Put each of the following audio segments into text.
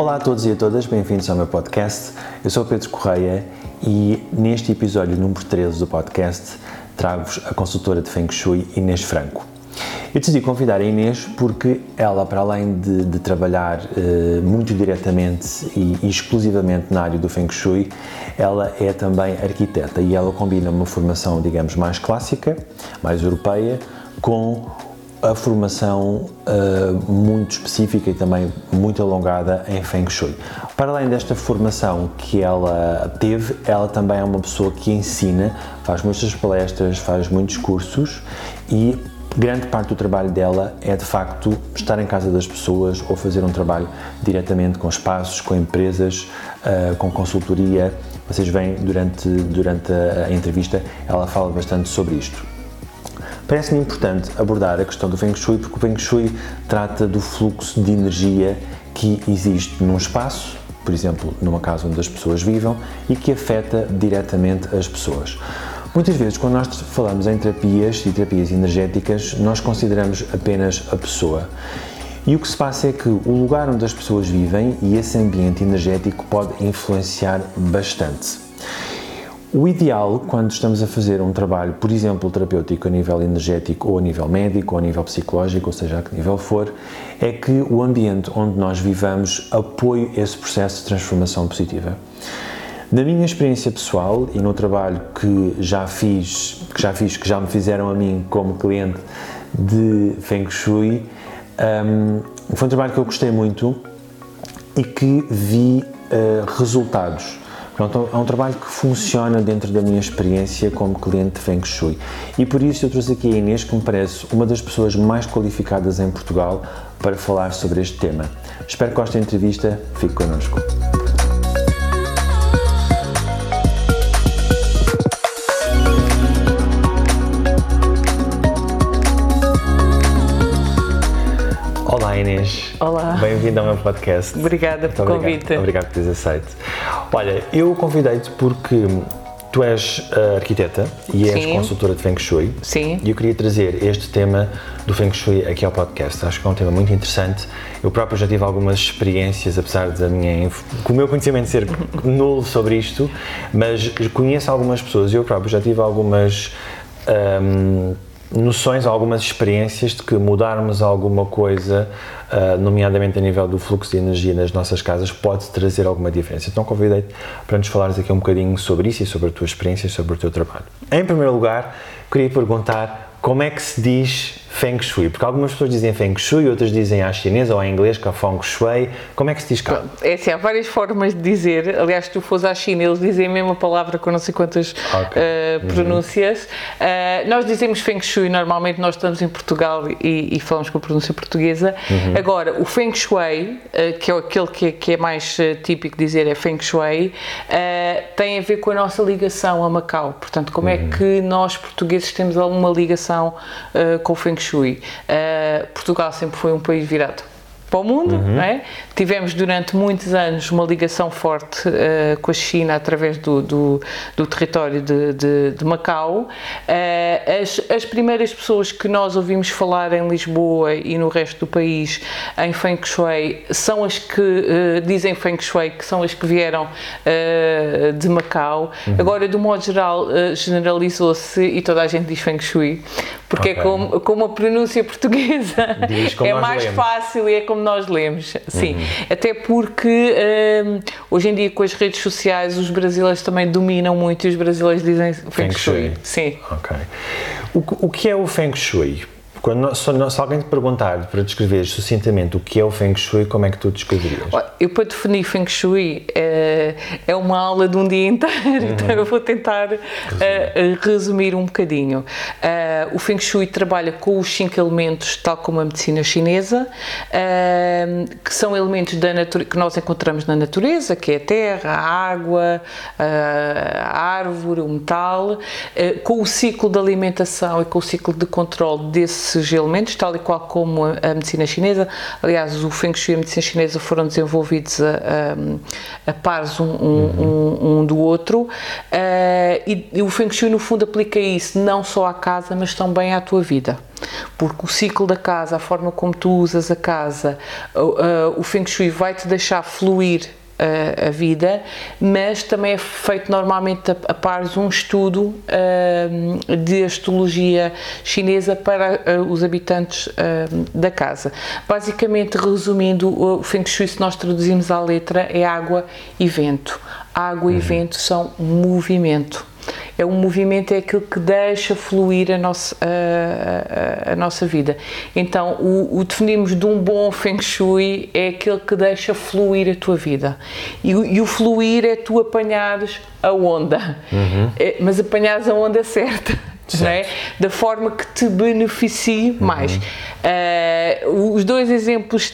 Olá a todos e a todas, bem-vindos ao meu podcast. Eu sou Pedro Correia e neste episódio número 13 do podcast trago-vos a consultora de Feng Shui Inês Franco. Eu decidi convidar a Inês porque ela, para além de, de trabalhar eh, muito diretamente e, e, exclusivamente na área do Feng Shui, ela é também arquiteta e ela combina uma formação, digamos, mais clássica, mais europeia, com a formação uh, muito específica e também muito alongada em Feng Shui. Para além desta formação que ela teve, ela também é uma pessoa que ensina, faz muitas palestras, faz muitos cursos e grande parte do trabalho dela é de facto estar em casa das pessoas ou fazer um trabalho diretamente com espaços, com empresas, uh, com consultoria. Vocês veem durante, durante a entrevista, ela fala bastante sobre isto. Parece-me importante abordar a questão do Feng Shui porque o Feng Shui trata do fluxo de energia que existe num espaço, por exemplo, numa casa onde as pessoas vivam e que afeta diretamente as pessoas. Muitas vezes, quando nós falamos em terapias e terapias energéticas, nós consideramos apenas a pessoa. E o que se passa é que o lugar onde as pessoas vivem e esse ambiente energético pode influenciar bastante. O ideal, quando estamos a fazer um trabalho, por exemplo, terapêutico a nível energético ou a nível médico ou a nível psicológico, ou seja, a que nível for, é que o ambiente onde nós vivamos apoie esse processo de transformação positiva. Na minha experiência pessoal e no trabalho que já fiz, que já fiz, que já me fizeram a mim como cliente de Feng Shui, um, foi um trabalho que eu gostei muito e que vi uh, resultados Pronto, é um trabalho que funciona dentro da minha experiência como cliente de Feng Shui. E por isso eu trouxe aqui a Inês, que me parece uma das pessoas mais qualificadas em Portugal para falar sobre este tema. Espero que gostem da entrevista. Fique connosco. Olá. Bem-vindo ao meu podcast. Obrigada pelo convite. Obrigado por teres aceito. Olha, eu convidei-te porque tu és uh, arquiteta e és Sim. consultora de Feng Shui. Sim. E eu queria trazer este tema do Feng Shui aqui ao podcast. Acho que é um tema muito interessante. Eu próprio já tive algumas experiências, apesar da minha, com o meu conhecimento ser nulo sobre isto, mas conheço algumas pessoas e eu próprio já tive algumas. Um, noções, algumas experiências de que mudarmos alguma coisa, uh, nomeadamente a nível do fluxo de energia nas nossas casas, pode trazer alguma diferença. Então convidei-te para nos falares aqui um bocadinho sobre isso e sobre a tua experiência e sobre o teu trabalho. Em primeiro lugar, queria perguntar como é que se diz Feng Shui? Porque algumas pessoas dizem Feng Shui, outras dizem à chinesa ou em inglês que é Feng Shui. Como é que se diz cá? É assim, há várias formas de dizer. Aliás, se tu fores à China, eles dizem a mesma palavra com não sei quantas okay. uh, pronúncias. Uhum. Uh, nós dizemos Feng Shui, normalmente nós estamos em Portugal e, e falamos com a pronúncia portuguesa. Uhum. Agora, o Feng Shui, uh, que é aquele que é, que é mais típico dizer é Feng Shui, tem a ver com a nossa ligação a Macau. Portanto, como é uhum. é que nós portugueses temos alguma ligação com o Feng Shui. Uh, Portugal sempre foi um país virado para o mundo, uhum. é? Tivemos durante muitos anos uma ligação forte uh, com a China através do, do, do território de, de, de Macau. Uh, as, as, primeiras pessoas que nós ouvimos falar em Lisboa e no resto do país em Feng Shui são as que uh, dizem Feng Shui, que são as que vieram de Macau. Uhum. Agora, do modo geral, generalizou-se e toda a gente diz Feng Shui, porque é okay. é como, como a pronúncia portuguesa é mais lemos. fácil e é como nós lemos. Sim. Uhum. Até porque um, hoje em dia com as redes sociais os brasileiros também dominam muito e os brasileiros dizem Feng, Feng Shui. Shui. Sim. Ok. O, o que é o Feng Shui? Quando, se, se, alguém te perguntar para descrever sucintamente o que é o Feng Shui, como é que tu descreverias? Eu, para definir Feng Shui, é, é uma aula de um dia inteiro, uhum. então eu vou tentar resumir, uh, resumir um bocadinho. Uh, o Feng Shui trabalha com os cinco elementos, tal como a medicina chinesa, uh, que são elementos da que nós encontramos na natureza, que é a terra, a água, a árvore, o metal, com o ciclo de alimentação e com o ciclo de controle desse esses elementos, tal e qual como a, medicina chinesa. Aliás, o Feng Shui e a medicina chinesa foram desenvolvidos a, a, a pares um, um, um, um do outro. Uh, e, e, o Feng Shui, no fundo, aplica isso não só à casa, mas também à tua vida. Porque o ciclo da casa, a forma como tu usas a casa, o Feng Shui vai te deixar fluir a, a, vida, mas também é feito normalmente a, a pares um estudo uh, de astrologia chinesa para uh, os habitantes uh, da casa. Basicamente, resumindo, o Feng Shui, se nós traduzimos à letra, é água e vento. Água uhum. e vento são movimento é um movimento, é aquilo que deixa fluir a nossa, a, a, a nossa vida. Então, o, o, definimos de um bom Feng Shui é aquele que deixa fluir a tua vida. E, e o fluir é tu apanhares a onda, uhum. é, mas apanhares a onda certa. É? Da forma que te beneficie uhum. mais. Uh, os dois exemplos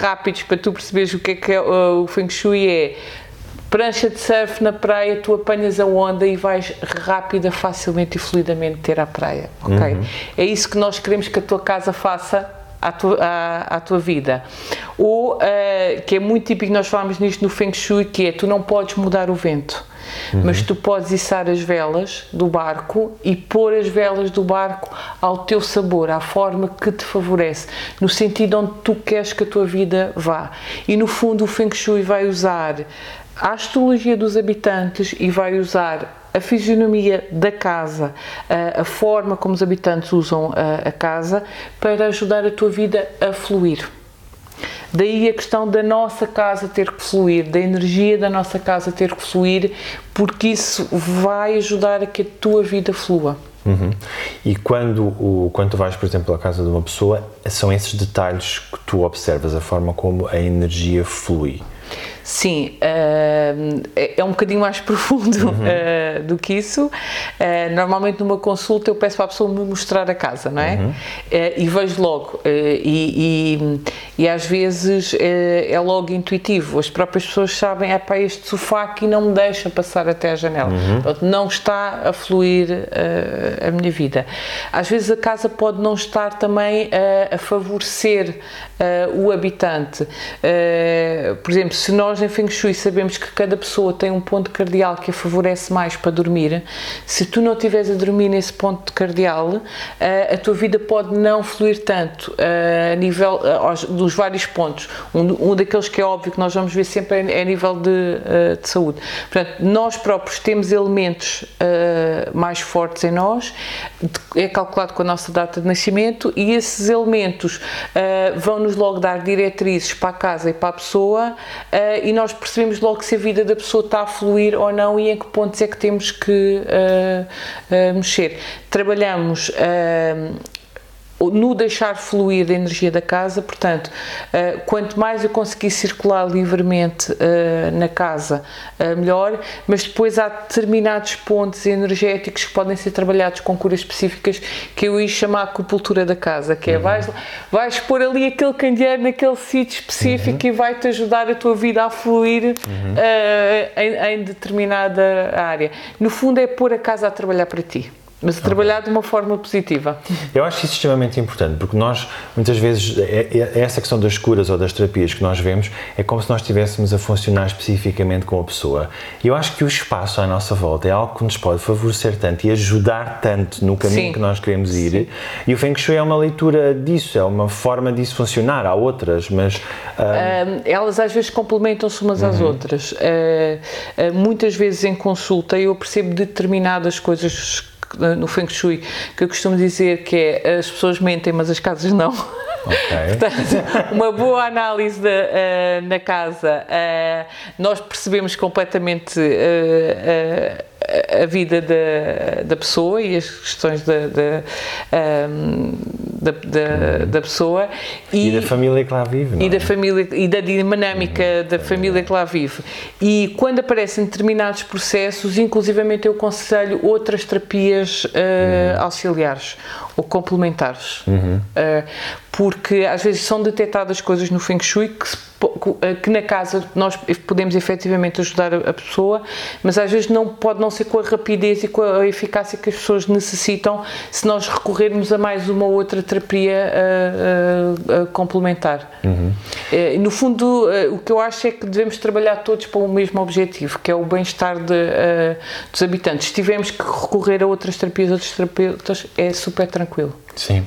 rápidos para tu perceberes o que é que é, uh, o Feng Shui é Prancha de surf na praia, tu apanhas a onda e vais rápida, facilmente e fluidamente ter à praia, ok? Uhum. É isso que nós queremos que a tua casa faça à tua, à, à tua vida. Ou, uh, que é muito típico, nós falamos nisto no Feng Shui, que é, tu não podes mudar o vento. Uhum. Mas tu podes içar as velas do barco e pôr as velas do barco ao teu sabor, à forma que te favorece, no sentido onde tu queres que a tua vida vá. E no fundo o Feng Shui vai usar a astrologia dos habitantes e vai usar a fisionomia da casa, a, forma como os habitantes usam a, a casa para ajudar a tua vida a fluir. Daí a questão da nossa casa ter que fluir, da energia da nossa casa ter que fluir, porque isso vai ajudar a que a tua vida flua. Uhum. E quando, o, quando tu vais, por exemplo, à casa de uma pessoa, são esses detalhes que tu observas, a forma como a energia flui. Sim, uh, é um bocadinho mais profundo uhum. uh, do que isso. Uh, normalmente numa consulta eu peço para a pessoa me mostrar a casa, não é? Uhum. e vejo logo. E, e, e, às vezes é logo intuitivo. As próprias pessoas sabem, é para este sofá aqui não me deixa passar até a janela. Uhum. Portanto, não está a fluir a minha vida. Às vezes a casa pode não estar também a favorecer o habitante. por exemplo, se nós nós em Feng Shui sabemos que cada pessoa tem um ponto cardial que a favorece mais para dormir, se tu não estiveres a dormir nesse ponto cardial, eh, a tua vida pode não fluir tanto eh, a nível eh, dos vários pontos. Um, daqueles que é óbvio que nós vamos ver sempre é, é a nível de, de saúde. Portanto, nós próprios temos elementos mais fortes em nós, é calculado com a nossa data de nascimento e esses elementos vão nos logo dar diretrizes para a casa e para a pessoa e nós percebemos logo se a vida da pessoa está a fluir ou não e em que pontos é que temos que uh, uh, mexer. Trabalhamos uh, no deixar fluir a energia da casa, portanto, uh, quanto mais eu conseguir circular livremente uh, na casa, uh, melhor, mas depois há determinados pontos energéticos que podem ser trabalhados com curas específicas que eu ia chamar a acupuntura da casa, que é uhum. vais, vais pôr ali aquele candeeiro naquele sítio específico uhum. e vai-te ajudar a tua vida a fluir uhum. em, em determinada área. No fundo é pôr a casa a trabalhar para ti. Mas okay. trabalhar de uma forma positiva. Eu acho isso extremamente importante, porque nós, muitas vezes, é, é, é essa questão das curas ou das terapias que nós vemos é como se nós estivéssemos a funcionar especificamente com a pessoa. E eu acho que o espaço à nossa volta é algo que nos pode favorecer tanto e ajudar tanto no caminho Sim. que nós queremos ir. Sim. E o Feng Shui é uma leitura disso, é uma forma disso funcionar. Há outras, mas. Uh... elas às vezes complementam-se umas uhum. às outras. Uh, uh, muitas vezes em consulta eu percebo determinadas coisas no Feng Shui, que eu costumo dizer que é as pessoas mentem, mas as casas não. Okay. Portanto, uma boa análise de, uh, na casa, uh, nós percebemos completamente uh, a vida da, da pessoa e as questões da, da, um, da, da, da, pessoa e, e, da família que lá vive e é? da família e da dinâmica uhum. da família que lá vive e quando aparecem determinados processos inclusivamente eu aconselho outras terapias uh, uhum. auxiliares ou complementares uhum. uh, porque às vezes são detectadas coisas no Feng Shui que que na casa nós podemos efetivamente ajudar a pessoa, mas às vezes não pode não ser com a rapidez e com a eficácia que as pessoas necessitam se nós recorrermos a mais uma ou outra terapia uh, uh, complementar. Uhum. no fundo, o que eu acho é que devemos trabalhar todos para o mesmo objetivo, que é o bem-estar dos habitantes. Se tivermos que recorrer a outras terapias, outros terapeutas, é super tranquilo. Sim.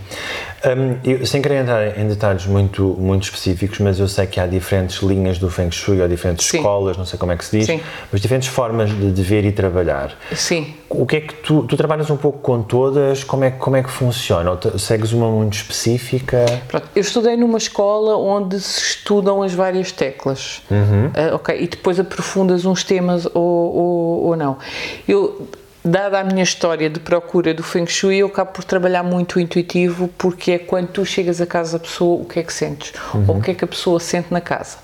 Um, eu, sem querer entrar em detalhes muito, muito específicos, mas eu sei que há diferentes linhas do Feng Shui, ou diferentes Sim. escolas, não sei como é que se diz, Sim. mas diferentes formas de, de ver e trabalhar. Sim. O que é que tu, tu trabalhas um pouco com todas, como é, como é que funciona? Ou te, segues uma muito específica? Pronto, eu estudei numa escola onde se estudam as várias teclas, uhum. uh, ok, e depois aprofundas uns temas ou, ou, ou não. Eu dada a minha história de procura do Feng Shui, eu acabo por trabalhar muito intuitivo, porque é quando tu chegas a casa da pessoa, o que é que sentes? Uhum. Ou o que é que a pessoa sente na casa.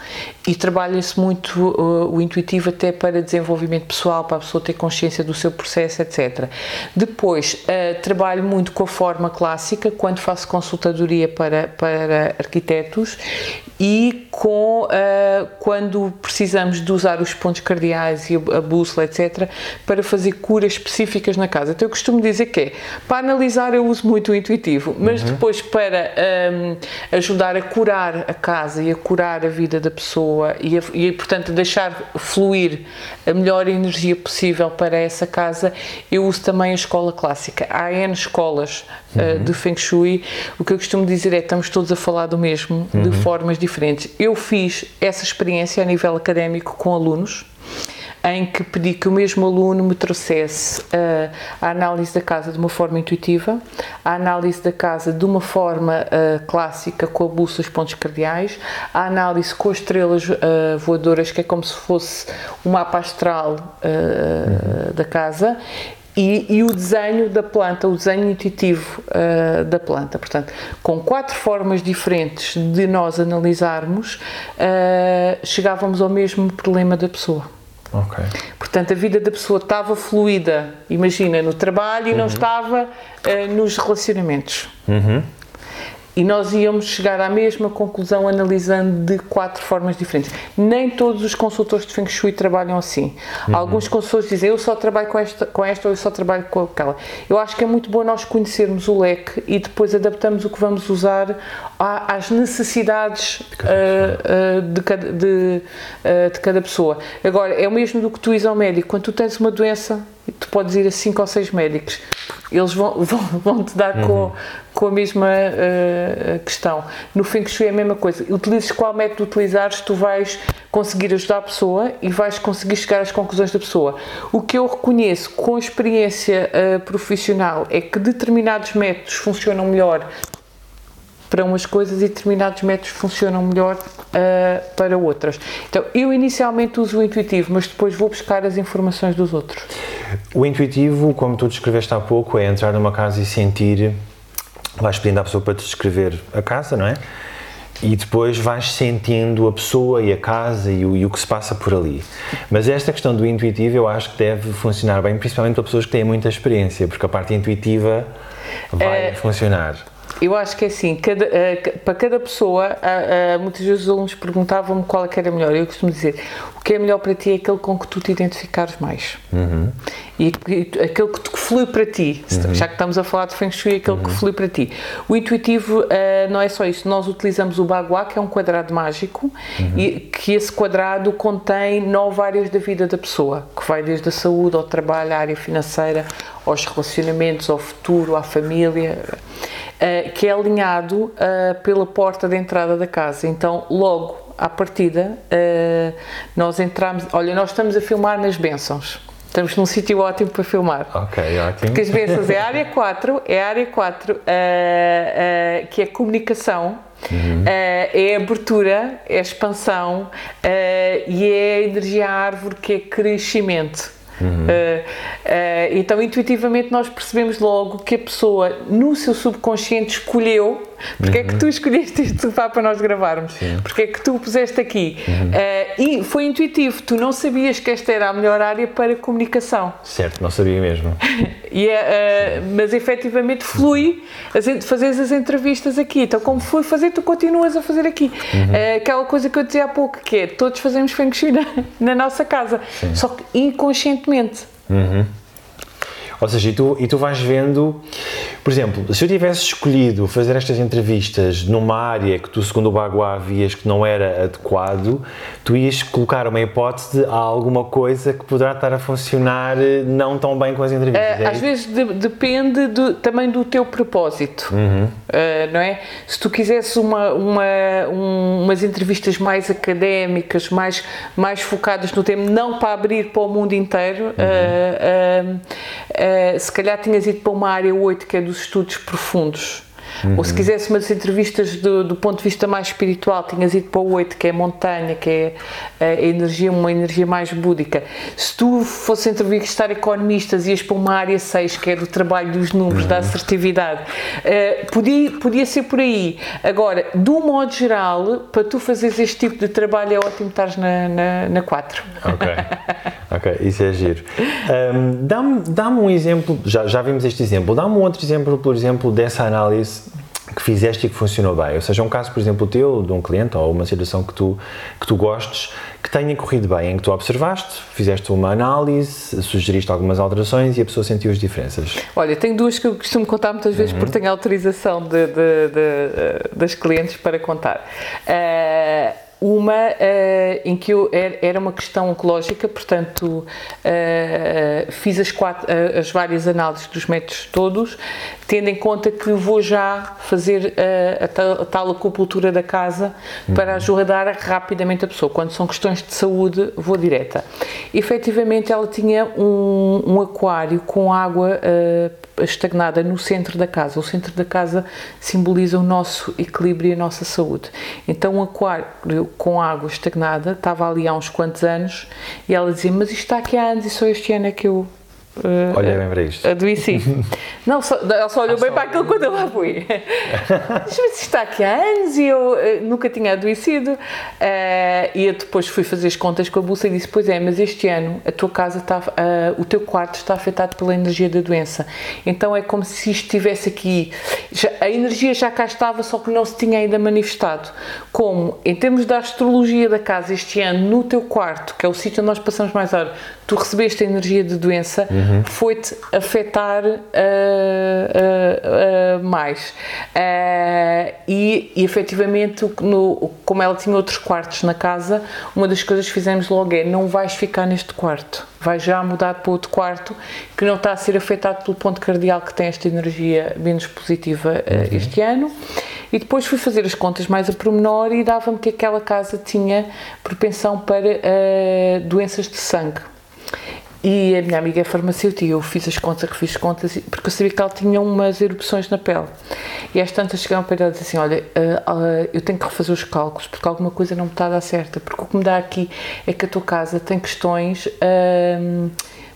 E trabalha-se muito uh, o intuitivo até para desenvolvimento pessoal, para a pessoa ter consciência do seu processo, etc. Depois, uh, trabalho muito com a forma clássica, quando faço consultadoria para, para arquitetos, e com uh, quando precisamos de usar os pontos cardeais e a bússola, etc., para fazer curas específicas na casa. Então eu costumo dizer que é, para analisar eu uso muito o intuitivo, mas uhum. depois para um, ajudar a curar a casa e a curar a vida da pessoa e, a, e portanto deixar fluir a melhor energia possível para essa casa, eu uso também a escola clássica. Há N escolas uh, uhum. de Feng Shui, o que eu costumo dizer é que estamos todos a falar do mesmo, uhum. de formas diferentes. Eu fiz essa experiência a nível académico com alunos, em que pedi que o mesmo aluno me trouxesse uh, a análise da casa de uma forma intuitiva, a análise da casa de uma forma uh, clássica com a bússola e pontos cardeais, a análise com as estrelas uh, voadoras, que é como se fosse o mapa astral da casa, e, e, o desenho da planta, o desenho intuitivo uh, da planta. Portanto, com quatro formas diferentes de nós analisarmos, uh, chegávamos ao mesmo problema da pessoa. Okay. Portanto, a vida da pessoa estava fluida, imagina, no trabalho e uhum. não estava uh, nos relacionamentos. Uhum. E nós íamos chegar à mesma conclusão analisando de quatro formas diferentes. Nem todos os consultores de Feng Shui trabalham assim. Uhum. Alguns consultores dizem eu só trabalho com esta, com esta ou eu só trabalho com aquela. Eu acho que é muito bom nós conhecermos o leque e depois adaptamos o que vamos usar às necessidades de cada, uh, uh, de, cada, de, uh, de cada pessoa. Agora, é o mesmo do que tu ires ao médico. Quando tu tens uma doença, tu podes ir a cinco ou seis médicos, eles vão, vão, vão te dar uhum. com, com a mesma uh, questão. No Feng Shui é a mesma coisa. Utilizes qual método utilizares, tu vais conseguir ajudar a pessoa e vais conseguir chegar às conclusões da pessoa. O que eu reconheço com experiência uh, profissional é que determinados métodos funcionam melhor para umas coisas e determinados métodos funcionam melhor uh, para outras. Então, eu inicialmente uso o intuitivo, mas depois vou buscar as informações dos outros. O intuitivo, como tu descreveste há pouco, é entrar numa casa e sentir. Vais pedindo à pessoa para te descrever a casa, não é? E depois vais sentindo a pessoa e a casa e o, e o, que se passa por ali. Mas esta questão do intuitivo eu acho que deve funcionar bem, principalmente para pessoas que têm muita experiência, porque a parte intuitiva vai é, funcionar. Eu acho que é assim, cada, uh, para cada pessoa, uh, uh, muitas vezes os alunos perguntavam-me qual é que era melhor. Eu costumo dizer, que é melhor para ti é aquele com que tu te identificares mais. Uhum. E, e, aquele que flui para ti, uhum. já que estamos a falar de Feng Shui, aquele uhum. que flui para ti. O intuitivo não é só isso, nós utilizamos o Bagua, que é um quadrado mágico, uhum. e que esse quadrado contém nove áreas da vida da pessoa, que vai desde a saúde ao trabalho, à área financeira, aos relacionamentos, ao futuro, à família. Uh, que é alinhado uh, pela porta de entrada da casa. Então, logo à partida, uh, nós entramos. Olha, nós estamos a filmar nas bênçãos. Estamos num sítio ótimo para filmar. Ok, ótimo. Porque as bênçãos é a área 4, é a área 4 que é comunicação, uhum. é abertura, é expansão e é a energia árvore que é crescimento. Uhum. Uh, uh, então, intuitivamente, nós percebemos logo que a pessoa, no seu subconsciente, escolheu Porque uhum. é que tu escolheste este sofá para nós gravarmos? Sim. Porque é que tu o puseste aqui? Uhum. Uh, e foi intuitivo, tu não sabias que esta era a melhor área para comunicação. Certo, não sabia mesmo. uh, mas efetivamente flui as, fazeres as entrevistas aqui. Então, como foi fazer, tu continuas a fazer aqui. Uhum. Uh, aquela coisa que eu dizia há pouco, que é todos fazemos Feng Shui na, na nossa casa, Sim. só que inconscientemente. Uhum. Ou seja, e tu, e tu vais vendo, por exemplo, se eu tivesse escolhido fazer estas entrevistas numa área que tu, segundo o Bagua, vias que não era adequado, tu ias colocar uma hipótese de alguma coisa que poderá estar a funcionar eh, não tão bem com as entrevistas. Uh, é às vezes de, depende do, também do teu propósito, uhum. uh, não é? Se tu quisesse uma, uma, um, umas entrevistas mais académicas, mais, mais focadas no tema, não para abrir para o mundo inteiro, uhum. uh, eh, se calhar tinhas ido para uma área 8 que é dos estudos profundos. Uhum. Ou se quisesse umas entrevistas do, do, ponto de vista mais espiritual, tinhas ido para o 8, que é montanha, que é eh, a energia, uma energia mais búdica. Se tu fosse entrevistar economistas, ias para uma área 6, que é do trabalho dos números, uhum. da assertividade. Uh, podia, podia ser por aí. Agora, do modo geral, para tu fazeres este tipo de trabalho, é ótimo estar na, na, na 4. Ok, ok, isso é giro. Um, Dá-me dá um exemplo, já, já vimos este exemplo, dá-me um outro exemplo, por exemplo, dessa análise que fizeste e que funcionou bem. Ou seja, um caso, por exemplo, teu, de um cliente ou uma situação que tu, que tu gostes, que tenha corrido bem, em que tu observaste, fizeste uma análise, sugeriste algumas alterações e a pessoa sentiu as diferenças. Olha, tenho duas que eu costumo contar muitas vezes uhum. porque tenho autorização de, de, de, de, das clientes para contar. Uh, uma uh, em que eu, era uma questão oncológica, portanto, uh, fiz as, quatro, uh, as várias análises dos métodos todos, tendo em conta que vou já fazer a, tal, a tal acupuntura da casa uhum. para ajudar rapidamente a pessoa. Quando são questões de saúde, vou direta. Efetivamente, ela tinha um, um aquário com água estagnada no centro da casa. O centro da casa simboliza o nosso equilíbrio e a nossa saúde. Então, um aquário com água estagnada estava ali há uns quantos anos e ela dizia: Mas isto está aqui há anos e só este ano é que eu Uh, Olha bem para isto. Adoeci. não, só, ela só olhou ah, bem só para aquilo quando eu lá fui. Mas está aqui há anos e eu uh, nunca tinha adoecido. Uh, e eu depois fui fazer as contas com a bolsa e disse: Pois é, mas este ano a tua casa está, o teu quarto está afetado pela energia da doença. Então é como se isto estivesse aqui. Já, a energia já cá estava, só que não se tinha ainda manifestado. Como, em termos da astrologia da casa este ano, no teu quarto, que é o sítio onde nós passamos mais horas, tu recebeste a energia de doença. Uhum foi-te afetar uh, uh, uh, mais. e, e efetivamente, no, como ela tinha outros quartos na casa, uma das coisas que fizemos logo é: não vais ficar neste quarto, vais já mudar para outro quarto que não está a ser afetado pelo ponto cardial que tem esta energia menos positiva uhum. este ano. E depois fui fazer as contas mais a pormenor e dava-me que aquela casa tinha propensão para doenças de sangue. E a minha amiga é farmacêutica e eu fiz as contas, que fiz contas, porque eu sabia que ela tinha umas erupções na pele. E às tantas chegaram para ela e assim: Olha, uh, uh, eu tenho que refazer os cálculos porque alguma coisa não me está a dar certa. Porque o que me dá aqui é que a tua casa tem questões. Uh,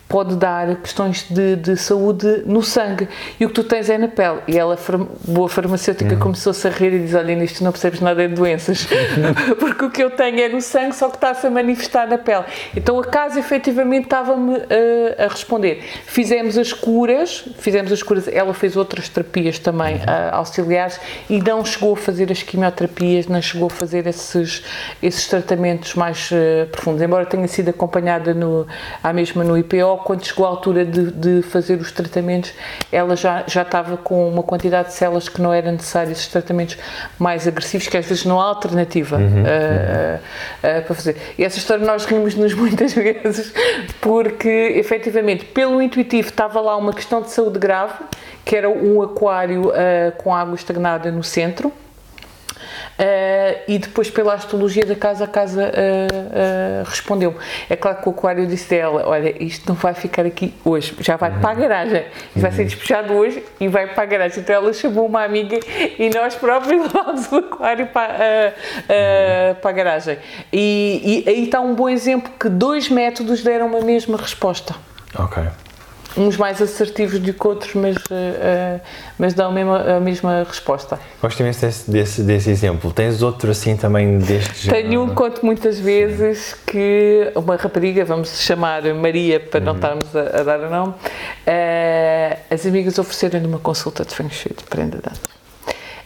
pode dar questões de, de, saúde no sangue e o que tu tens é na pele. E ela, boa farmacêutica, uhum. começou-se a rir e diz: Olha, nisto não percebes nada de doenças, porque o que eu tenho é no sangue, só que está-se a manifestar na pele. Então a casa efetivamente estava-me uh, a responder. Fizemos as curas, fizemos as curas, ela fez outras terapias também uh, auxiliares e não chegou a fazer as quimioterapias, não chegou a fazer esses, esses tratamentos mais uh, profundos, embora tenha sido acompanhada no, à mesma no IPO quando chegou a altura de, de, fazer os tratamentos, ela já, já estava com uma quantidade de células que não era necessário, esses tratamentos mais agressivos, que às vezes não há alternativa uhum, uh, uhum. Uh, uh, para fazer. E essa história nós rimos-nos muitas vezes, porque efetivamente, pelo intuitivo, estava lá uma questão de saúde grave, que era um aquário com água estagnada no centro Uh, e depois, pela astrologia da casa, a casa uh, uh, respondeu. É claro que o aquário disse dela: Olha, isto não vai ficar aqui hoje, já vai uhum. para a garagem. Isto vai ser uhum. despejado hoje e vai para a garagem. Então ela chamou uma amiga e nós próprios levámos o aquário para, uhum. para a garagem. E, e aí está um bom exemplo que dois métodos deram a mesma resposta. Ok. Uns mais assertivos do que outros, mas, uh, mas dão a mesma, a mesma resposta. Gosto imenso desse, desse, desse, exemplo. Tens outro assim também deste Tenho um, conto muitas vezes que uma rapariga, vamos chamar Maria, para uhum. não estarmos a, a, dar o nome, uh, as amigas ofereceram-lhe uma consulta de Feng Shui, de prenda de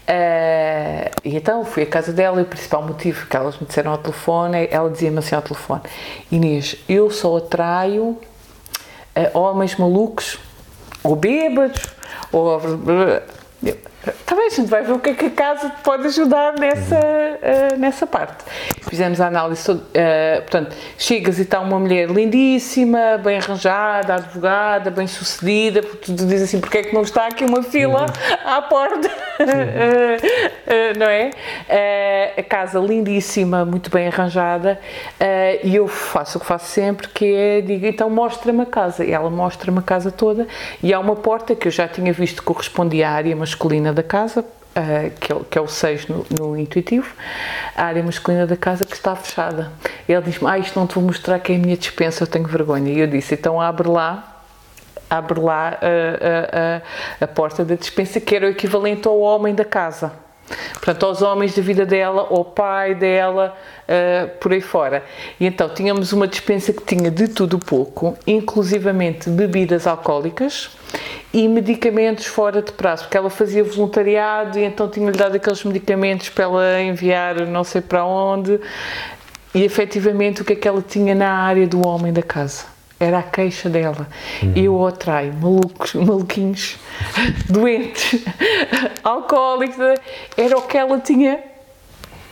Uh, e então fui à casa dela e o principal motivo que elas me disseram ao telefone, ela dizia-me assim ao telefone: Inês, eu só atraio homens malucos ou bêbados ou Está bem, a gente vai ver o que é que a casa pode ajudar nessa, uh, nessa parte. Fizemos a análise, uh, portanto, chegas e está uma mulher lindíssima, bem arranjada, advogada, bem sucedida, porque tu dizes assim, porque é que não está aqui uma fila uhum. à porta, uh, não é? a casa lindíssima, muito bem arranjada, e eu faço o que faço sempre, que é, digo, então mostra-me a casa. E ela mostra-me a casa toda, e há uma porta que eu já tinha visto que correspondia à área masculina da casa, uh, que, é, que é o 6 no, no, intuitivo, a área masculina da casa que está fechada. Ele diz-me, ah, isto não te vou mostrar que é a minha dispensa, eu tenho vergonha. E eu disse, então abre lá abre lá a, a, a, a porta da dispensa, que era o equivalente ao homem da casa portanto, aos homens da vida dela, ao pai dela, uh, por aí fora. E então tínhamos uma dispensa que tinha de tudo pouco, inclusivamente bebidas alcoólicas e medicamentos fora de prazo, porque ela fazia voluntariado e então tinha-lhe dado aqueles medicamentos para ela enviar não sei para onde. E efetivamente o que é que ela tinha na área do homem da casa? Era a queixa dela. Uhum. Eu atrai malucos, maluquinhos, doentes, alcoólicos. Era o que ela tinha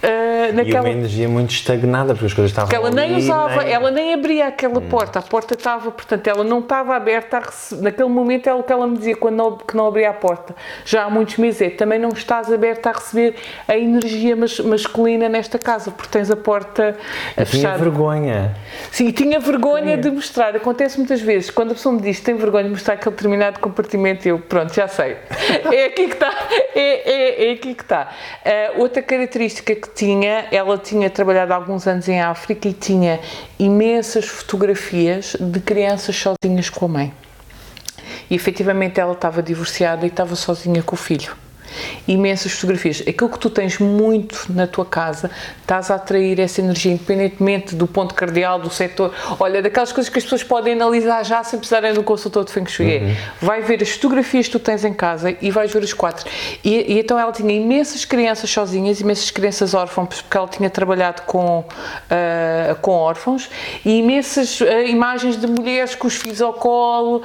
Uh, naquela... E uma energia muito estagnada, porque as coisas estavam que ela nem ali, usava, nem... ela nem abria aquela hum. porta, a porta estava, portanto, ela não estava aberta, rece... naquele momento é o que ela me dizia quando não, que não abria a porta, já há muitos meses, é, também não estás aberta a receber a energia mas, masculina nesta casa, porque tens a porta e fechada. tinha vergonha. Sim, tinha vergonha de mostrar, acontece muitas vezes, quando a pessoa me diz que tem vergonha de mostrar aquele determinado compartimento, eu, pronto, já sei, é aqui que está, é, é, é aqui que está. Uh, outra característica que tinha, ela tinha trabalhado alguns anos em África e tinha imensas fotografias de crianças sozinhas com a mãe. E efetivamente ela estava divorciada e estava sozinha com o filho imensas fotografias. Aquilo que tu tens muito na tua casa, estás a atrair essa energia, independentemente do ponto cardeal, do setor. Olha, daquelas coisas que as pessoas podem analisar já sem precisarem do consultor de Feng Shui. Uhum. Vai ver as fotografias que tu tens em casa e vais ver os quatro. E, e, então ela tinha imensas crianças sozinhas, imensas crianças órfãos, porque ela tinha trabalhado com, uh, com órfãos, e imensas uh, imagens de mulheres com os filhos ao colo, uh,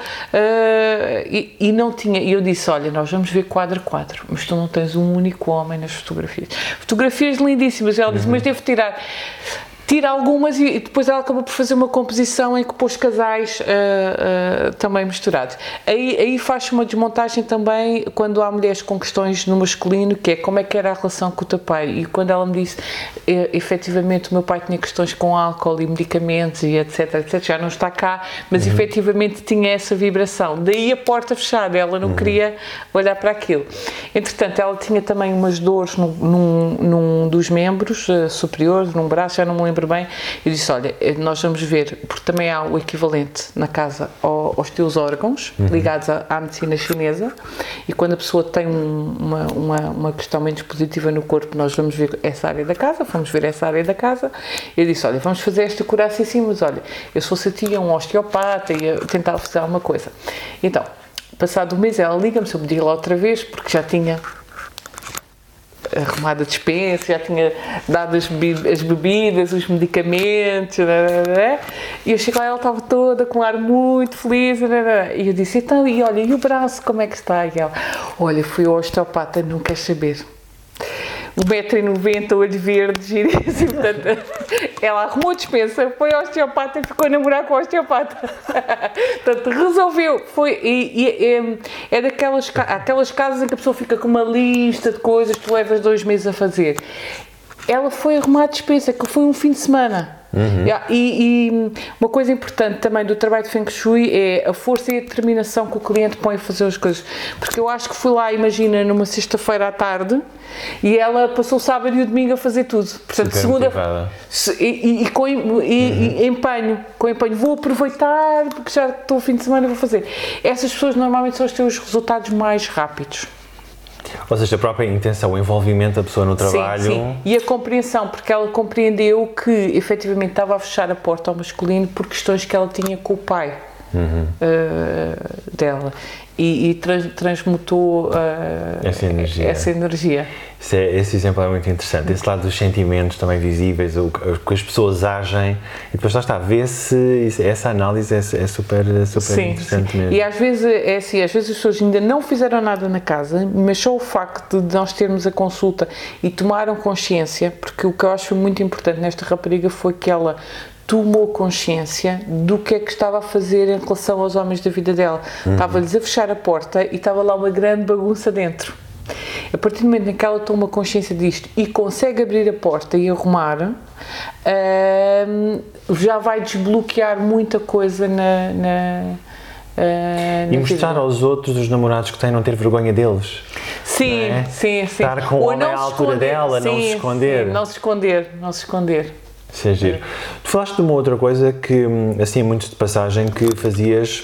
e, e, não tinha. E eu disse: Olha, nós vamos ver quadro a quadro mas tu não tens um único homem nas fotografias. Fotografias lindíssimas. Ela disse, uhum. mas devo tirar tira algumas e depois ela acabou por fazer uma composição em que pôs casais uh, uh, também misturados. Aí, aí faz uma desmontagem também quando há mulheres com questões no masculino, que é como é que era a relação com o teu pai. E quando ela me disse, e, efetivamente, o meu pai tinha questões com álcool e medicamentos e etc, etc, já não está cá, mas uhum. efetivamente tinha essa vibração. Daí a porta fechada, ela não uhum. queria olhar para aquilo. Entretanto, ela tinha também umas dores num, num, num dos membros uh, superiores, num braço, já não me lembro super bem. Eu disse: Olha, eh, nós vamos ver, porque também há o equivalente na casa aos teus órgãos uhum. ligados à, à, medicina chinesa, e quando a pessoa tem um, uma, uma, uma questão menos positiva no corpo, nós vamos ver essa área da casa, vamos ver essa área da casa. Eu disse: Olha, vamos fazer esta cura assim, sim, mas olha, eu se fosse a tia, um osteopata, ia tentar fazer alguma coisa. Então, passado um mês, ela liga-me, se eu pedi lá outra vez, porque já tinha arrumado a dispensa, já tinha dado as, as bebidas, os medicamentos, né, né, né, e eu chego lá ela estava toda com um ar muito feliz, e eu disse, então, e olha, e o braço, como é que está? E ela, olha, fui ao osteopata, não quer saber. 1,90m, olho verde, giríssimo. Portanto, ela arrumou dispensa, foi osteopata e ficou a namorar com o osteopata. Portanto, resolveu. Foi, e, e, é, é daquelas aquelas casas em que a pessoa fica com uma lista de coisas que tu levas dois meses a fazer. Ela foi arrumar a dispensa, que foi um fim de semana Uhum. Yeah, e, e, uma coisa importante também do trabalho de Feng Shui é a força e a determinação que o cliente põe a fazer as coisas. Porque eu acho que fui lá, imagina, numa sexta-feira à tarde e ela passou o sábado e o domingo a fazer tudo. Portanto, Super segunda. E, e, e, com e, uhum. empenho, com empenho. Vou aproveitar porque já estou o fim de semana e vou fazer. Essas pessoas normalmente são os teus resultados mais rápidos. Ou seja, a própria intenção, o envolvimento da pessoa no trabalho. Sim, sim. E a compreensão, porque ela compreendeu que efetivamente estava a fechar a porta ao masculino por questões que ela tinha com o pai uhum. uh, dela e, e trans, transmutou uh, essa energia. Essa energia. É, esse exemplo é muito interessante. Esse lado dos sentimentos também visíveis, o que as pessoas agem, e depois lá está, vê-se, essa análise é, é super, super sim, interessante sim. mesmo. E às vezes, é assim, às vezes as pessoas ainda não fizeram nada na casa, mas só o facto de nós termos a consulta e tomaram consciência, porque o que eu acho muito importante nesta rapariga foi que ela tomou consciência do que é que estava a fazer em relação aos homens da vida dela. Uhum. Estava-lhes a fechar a porta e estava lá uma grande bagunça dentro. A partir do momento em que ela toma consciência disto e consegue abrir a porta e arrumar, uh, já vai desbloquear muita coisa na. na Uh, e mostrar vida. aos outros, os namorados que têm, não ter vergonha deles. Sim, é? sim, sim. Estar com o homem à altura esconder. dela, sim, não se esconder. Sim, não se esconder, não se esconder. Isso é giro. Tu falaste de uma outra coisa que, assim, muitos de passagem, que fazias,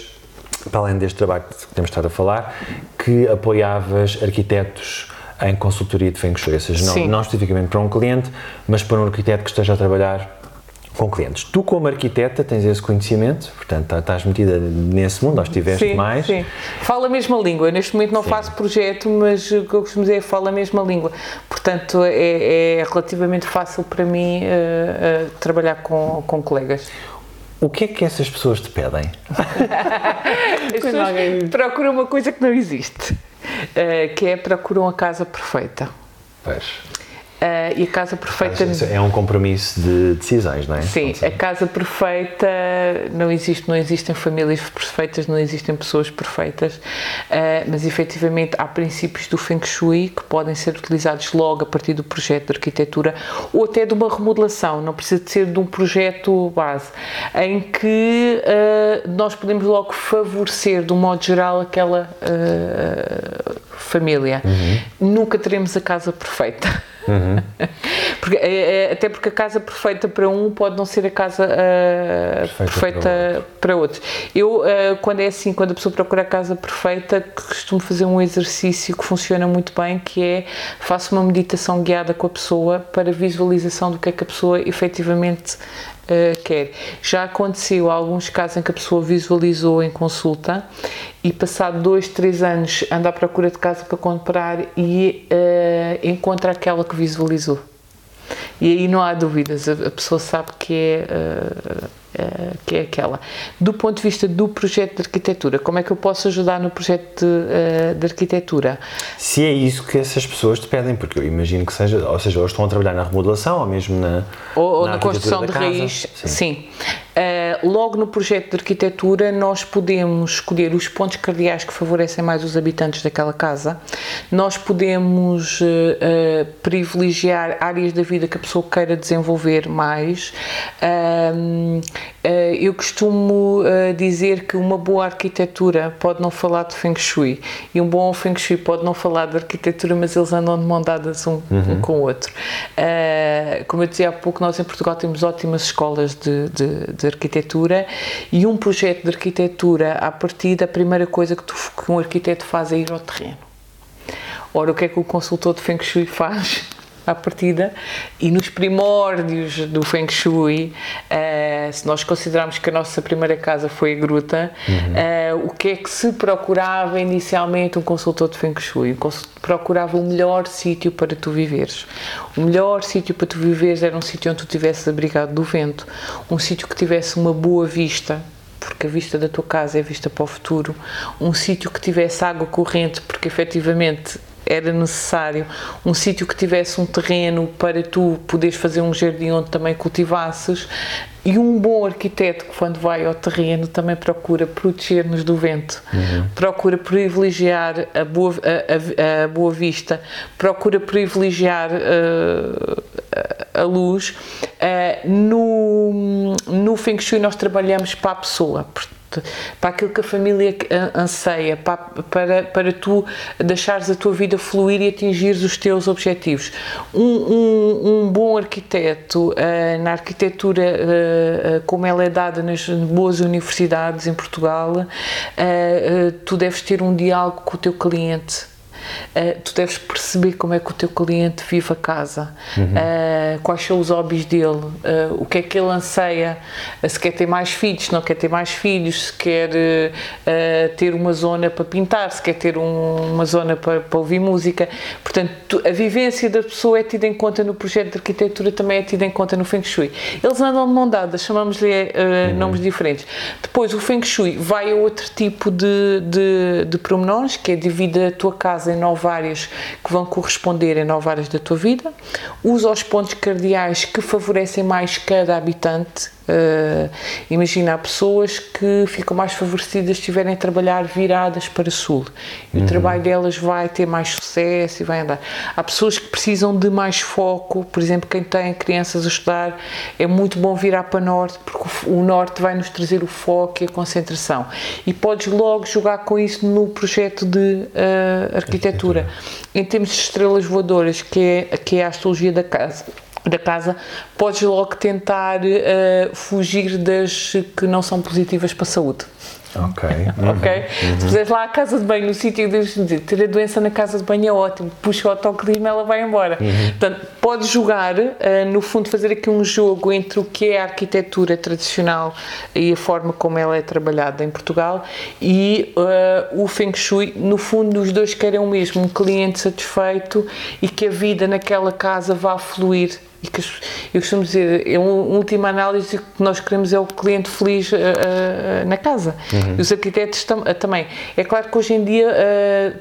para além deste trabalho que temos estado a falar, que apoiavas arquitetos em consultoria de Feng Shui, ou seja, não, não especificamente para um cliente, mas para um arquiteto que esteja a trabalhar com clientes. Tu, como arquiteta, tens esse conhecimento, portanto, tá, estás metida nesse mundo, ou estiveste sim, mais. Sim, fala a mesma língua. Neste momento não sim. faço projeto, mas o que eu costumo dizer é fala a mesma língua. Portanto, é, é relativamente fácil para mim uh, uh, trabalhar com, com colegas. O que é que essas pessoas te pedem? As pessoas procuram uma coisa que não existe, uh, que é procuram a casa perfeita. Pois. Uh, e a casa perfeita. É um compromisso de decisões, não é? Sim, a casa perfeita não existe, não existem famílias perfeitas, não existem pessoas perfeitas, uh, mas efetivamente há princípios do Feng Shui que podem ser utilizados logo a partir do projeto de arquitetura ou até de uma remodelação, não precisa de ser de um projeto base, em que uh, nós podemos logo favorecer, de um modo geral, aquela família. Uhum. Nunca teremos a casa perfeita. Uhum. porque, é, é, até porque a casa perfeita para um pode não ser a casa uh, perfeita, perfeita, para, outro. Eu, uh, quando é assim, quando a pessoa procura a casa perfeita, costumo fazer um exercício que funciona muito bem, que é faço uma meditação guiada com a pessoa para visualização do que é que a pessoa efetivamente uh, quer. Já aconteceu alguns casos em que a pessoa visualizou em consulta e passado dois, três anos anda à procura de casa para comprar e uh, encontra aquela que visualizou. E aí não há dúvidas, a, a pessoa sabe que é, uh, uh, que é aquela. Do ponto de vista do projeto de arquitetura, como é que eu posso ajudar no projeto de, uh, de arquitetura? Se é isso que essas pessoas te pedem, porque eu imagino que seja, ou seja, ou estão a trabalhar na remodelação ou mesmo na, ou, ou na, na construção de casa. raiz. Sim. sim. Uh, logo no projeto de arquitetura, nós podemos escolher os pontos cardeais que favorecem mais os habitantes daquela casa, nós podemos uh, uh, privilegiar áreas da vida que a pessoa queira desenvolver mais. eu costumo dizer que uma boa arquitetura pode não falar de Feng Shui e um bom Feng Shui pode não falar de arquitetura, mas eles andam de mão dadas um, uhum. um com o outro. como eu dizia há pouco, nós em Portugal temos ótimas escolas de, de, de arquitetura e um projeto de arquitetura, a partir da primeira coisa que, tu, que um arquiteto faz é ir ao terreno. Ora, o que é que o consultor de Feng Shui faz? À partida e nos primórdios do Feng Shui, uh, se nós considerarmos que a nossa primeira casa foi a gruta, uhum. uh, o que é que se procurava inicialmente um consultor de Feng Shui? procurava o melhor sítio para tu viveres. O melhor sítio para tu viveres era um sítio onde tu estivesses abrigado do vento, um sítio que tivesse uma boa vista, porque a vista da tua casa é vista para o futuro, um sítio que tivesse água corrente, porque efetivamente era necessário um sítio que tivesse um terreno para tu poderes fazer um jardim onde também cultivasses. E um bom arquiteto, quando vai ao terreno, também procura proteger-nos do vento, uhum. procura privilegiar a boa, a, a, a boa vista, procura privilegiar uh, a luz. Uh, no, no Feng Shui, nós trabalhamos para a pessoa para aquilo que a família anseia, para, para, para tu deixares a tua vida fluir e atingires os teus objetivos. Um, um, um bom arquiteto, uh, na arquitetura uh, como ela é dada nas boas universidades em Portugal, uh, tu deves ter um diálogo com o teu cliente uh, tu deves perceber como é que o teu cliente vive a casa, uhum. uh, quais são os hobbies dele, uh, o que é que ele anseia, se quer ter mais filhos, se não quer ter mais filhos, se quer ter uma zona para pintar, se quer ter um, uma zona para, para, ouvir música. Portanto, tu, a vivência da pessoa é tida em conta no projeto de arquitetura, também é tida em conta no Feng Shui. Eles andam de mão dada, chamamos-lhe uhum. nomes diferentes. Depois, o Feng Shui vai a outro tipo de, de, de pormenores, que é dividir a tua casa em nove áreas que vão corresponder em nove áreas da tua vida, usa os pontos cardeais que favorecem mais cada habitante Uh, imagina, pessoas que ficam mais favorecidas se estiverem a trabalhar viradas para sul e uhum. o trabalho delas vai ter mais sucesso e vai andar. Há pessoas que precisam de mais foco, por exemplo, quem tem crianças a estudar, é muito bom virar para norte porque o norte vai nos trazer o foco e a concentração. E podes logo jogar com isso no projeto de uh, arquitetura. arquitetura. Em termos de estrelas voadoras, que é, que é a astrologia da casa da casa, podes logo tentar uh, fugir das que não são positivas para a saúde. Ok. Uhum. ok? Uhum. Se fizeres lá a casa de banho, no sítio de ter a doença na casa de banho é ótimo, puxa o autoclima ela vai embora. Uhum. Portanto, podes jogar, uh, no fundo, fazer aqui um jogo entre o que é a arquitetura tradicional e a forma como ela é trabalhada em Portugal e uh, o Feng Shui. No fundo, os dois querem o mesmo, um cliente satisfeito e que a vida naquela casa vá fluir e que eu costumo dizer, é uma última análise que nós queremos é o cliente feliz uh, uh, na casa. Uhum. E os arquitetos tam, uh, também. É claro que hoje em dia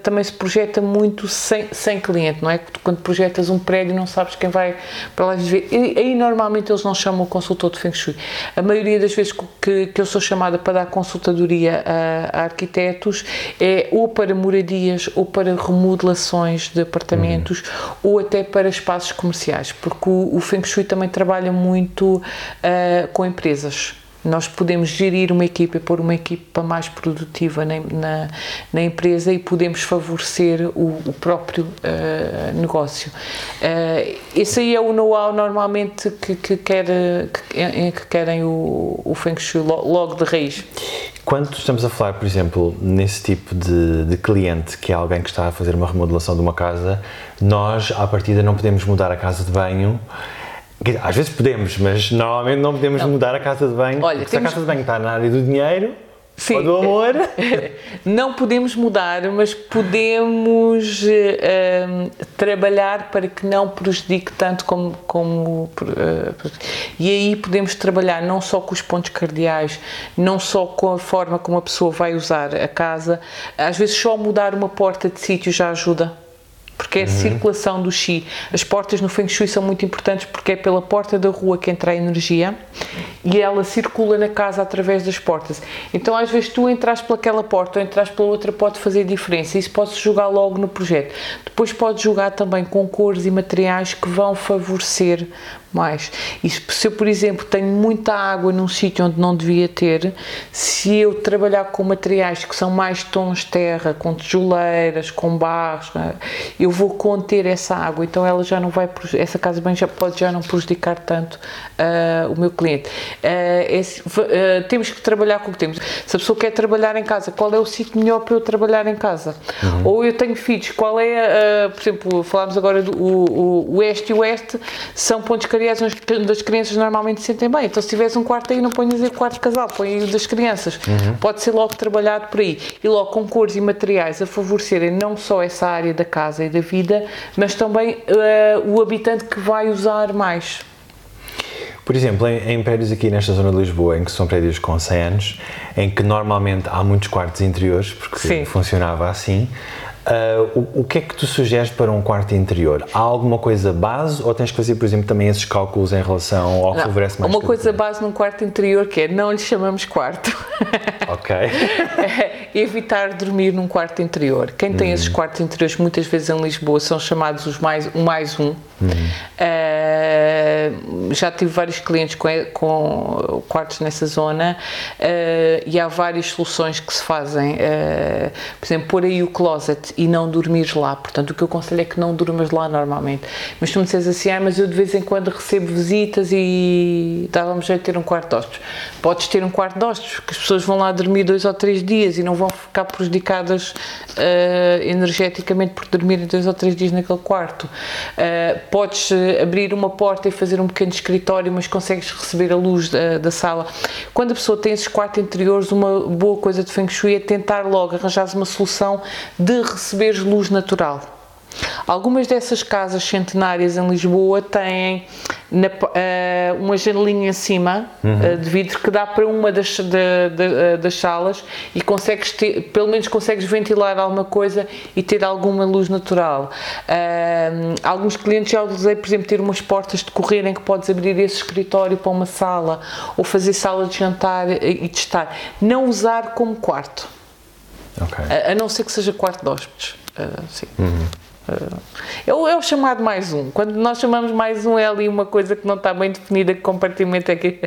também se projeta muito sem, sem cliente, não é? Quando projetas um prédio não sabes quem vai para lá viver. E, aí normalmente eles não chamam o consultor de Feng Shui. A maioria das vezes que, que eu sou chamada para dar consultadoria a, a arquitetos é ou para moradias ou para remodelações de apartamentos uhum. ou até para espaços comerciais, porque o o, Feng Shui também trabalha muito uh, com empresas. Nós podemos gerir uma equipa e pôr uma equipa mais produtiva na, na, na empresa e podemos favorecer o, o próprio uh, negócio. Uh, esse aí é o know-how normalmente que, que, quer, que, que querem o, o Feng Shui logo de raiz. Quando estamos a falar, por exemplo, nesse tipo de, de, cliente, que é alguém que está a fazer uma remodelação de uma casa, nós, à partida, não podemos mudar a casa de banho às vezes podemos, mas normalmente não podemos não. mudar a casa de banho. Olha, temos... se a casa de banho está na área do dinheiro Sim. ou do amor. Não podemos mudar, mas podemos uh, trabalhar para que não prejudique tanto como. como uh, e aí podemos trabalhar não só com os pontos cardeais, não só com a forma como a pessoa vai usar a casa. Às vezes, só mudar uma porta de sítio já ajuda porque é a uhum. circulação do Xi. As portas no Feng Shui são muito importantes porque é pela porta da rua que entra a energia e ela circula na casa através das portas. Então, às vezes, tu entras pelaquela porta ou entras pela outra pode fazer diferença. Isso pode-se jogar logo no projeto. Depois pode jogar também com cores e materiais que vão favorecer mais. E se eu, por exemplo, tenho muita água num sítio onde não devia ter, se eu trabalhar com materiais que são mais tons de terra, com tijoleiras, com barros, é? eu vou conter essa água, então ela já não vai, essa casa bem já pode já não prejudicar tanto uh, o meu cliente. Uh, uh, temos que trabalhar com o que temos. Se a pessoa quer trabalhar em casa, qual é o sítio melhor para eu trabalhar em casa? Uhum. Ou eu tenho filhos, qual é, por exemplo, falámos agora do o, o oeste e oeste, são pontos aliás, onde as crianças normalmente se sentem bem. Então, se tivesse um quarto aí, não ponhas o quarto de casal, põe o das crianças. Uhum. Pode ser logo trabalhado por aí. E logo com cores e materiais a favorecerem não só essa área da casa e da vida, mas também uh, o habitante que vai usar mais. Por exemplo, em, em, prédios aqui nesta zona de Lisboa, em que são prédios com 100 anos, em que normalmente há muitos quartos interiores, porque Sim. funcionava assim, Uh, o, o, que é que tu sugeres para um quarto interior? Há alguma coisa base ou tens que fazer, por exemplo, também esses cálculos em relação ao que favorece mais? Uma coisa base num quarto interior que é não lhe chamamos quarto. Ok. é evitar dormir num quarto interior. Quem tem esses uhum. quartos interiores, muitas vezes em Lisboa, são chamados os mais, o mais um. Uh, já tive vários clientes com, com quartos nessa zona uh, e há várias soluções que se fazem. Uh, por exemplo, pôr aí o closet e não dormir lá. Portanto, o que eu aconselho é que não durmas lá normalmente. Mas tu me dizes assim, ah, mas eu de vez em quando recebo visitas e dávamos jeito de ter um quarto de hóspedes. Podes ter um quarto de hóspedes, que as pessoas vão lá dormir dois ou três dias e não vão ficar prejudicadas uh, energeticamente por dormirem dois ou três dias naquele quarto. Uh, podes abrir uma porta e fazer um pequeno escritório, mas consegues receber a luz da, da sala. Quando a pessoa tem esses quartos interiores, uma boa coisa de Feng Shui é tentar logo arranjar uma solução de receber luz natural. Algumas dessas casas centenárias em Lisboa têm na, uh, uma janelinha em cima uhum. uh, de vidro que dá para uma das, uh, das salas e consegues ter, pelo menos consegues ventilar alguma coisa e ter alguma luz natural. alguns clientes já usei, por exemplo, ter umas portas de correr em que podes abrir esse escritório para uma sala ou fazer sala de jantar e de estar. Não usar como quarto. Okay. A, a, não ser que seja quarto de hóspedes. sim. Uhum. É o, é o, chamado mais um. Quando nós chamamos mais um, é ali uma coisa que não está bem definida que compartimento é que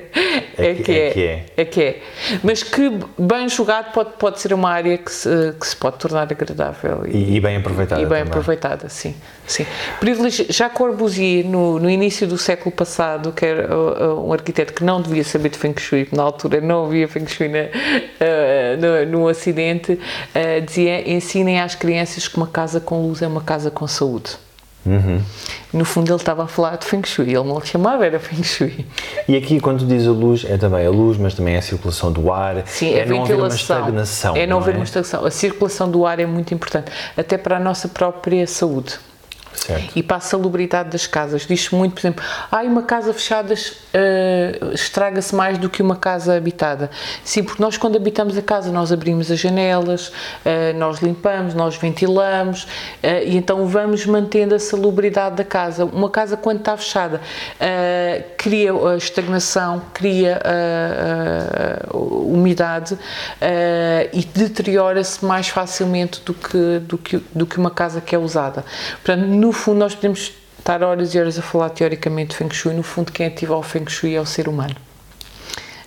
é, é, que, é, é, que é. é que é. Mas que bem jogado pode, pode ser uma área que se, que se pode tornar agradável. E, e bem aproveitada. E bem também. aproveitada, sim. sim. Já Corbusier, no, no início do século passado, que era uh, uh, um arquiteto que não devia saber de Feng Shui, na altura não havia Feng Shui na, uh, no, no Ocidente, uh, dizia: ensinem às crianças que uma casa com luz é uma casa casa com saúde. Uhum. No fundo, ele estava a falar de Feng Shui, ele não lhe chamava, era Feng Shui. E aqui, quando diz a luz, é também a luz, mas também é a circulação do ar. Sim, é, é não haver uma estagnação. É não, não haver é? uma estagnação. A circulação do ar é muito importante, até para a nossa própria saúde. Certo. E para a salubridade das casas. Diz-se muito, por exemplo, ah, uma casa fechada uh, estraga-se mais do que uma casa habitada. Sim, porque nós quando habitamos a casa, nós abrimos as janelas, uh, nós limpamos, nós ventilamos uh, e então vamos mantendo a salubridade da casa. Uma casa quando está fechada cria a estagnação, cria a, umidade e deteriora-se mais facilmente do que, do, que, do que uma casa que é usada. Portanto, no fundo, nós podemos estar horas e horas a falar teoricamente de Feng Shui, no fundo, quem ativa o Feng Shui é o ser humano.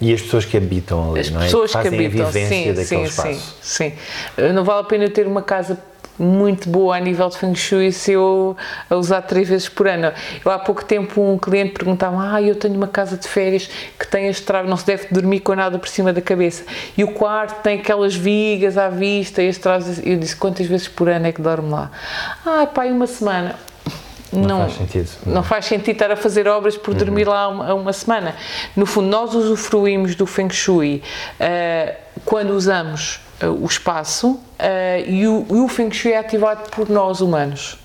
E as pessoas que habitam ali, as não é? pessoas que, que habitam, a vivência sim, sim, espaço. Sim, sim. Não vale a pena ter uma casa muito boa a nível de Feng Shui se eu a usar três vezes por ano. Eu há pouco tempo um cliente perguntava ah, eu tenho uma casa de férias que tem as traves, não se deve dormir com nada por cima da cabeça e o quarto tem aquelas vigas à vista e as traves, eu disse quantas vezes por ano é que dorme lá? Ah, pai, uma semana. Não, não, faz sentido. Não faz sentido estar a fazer obras por dormir uhum. lá uma, uma, semana. No fundo, nós usufruímos do Feng Shui uh, quando usamos uh, o espaço uh, e, o, e o Feng Shui é ativado por nós humanos.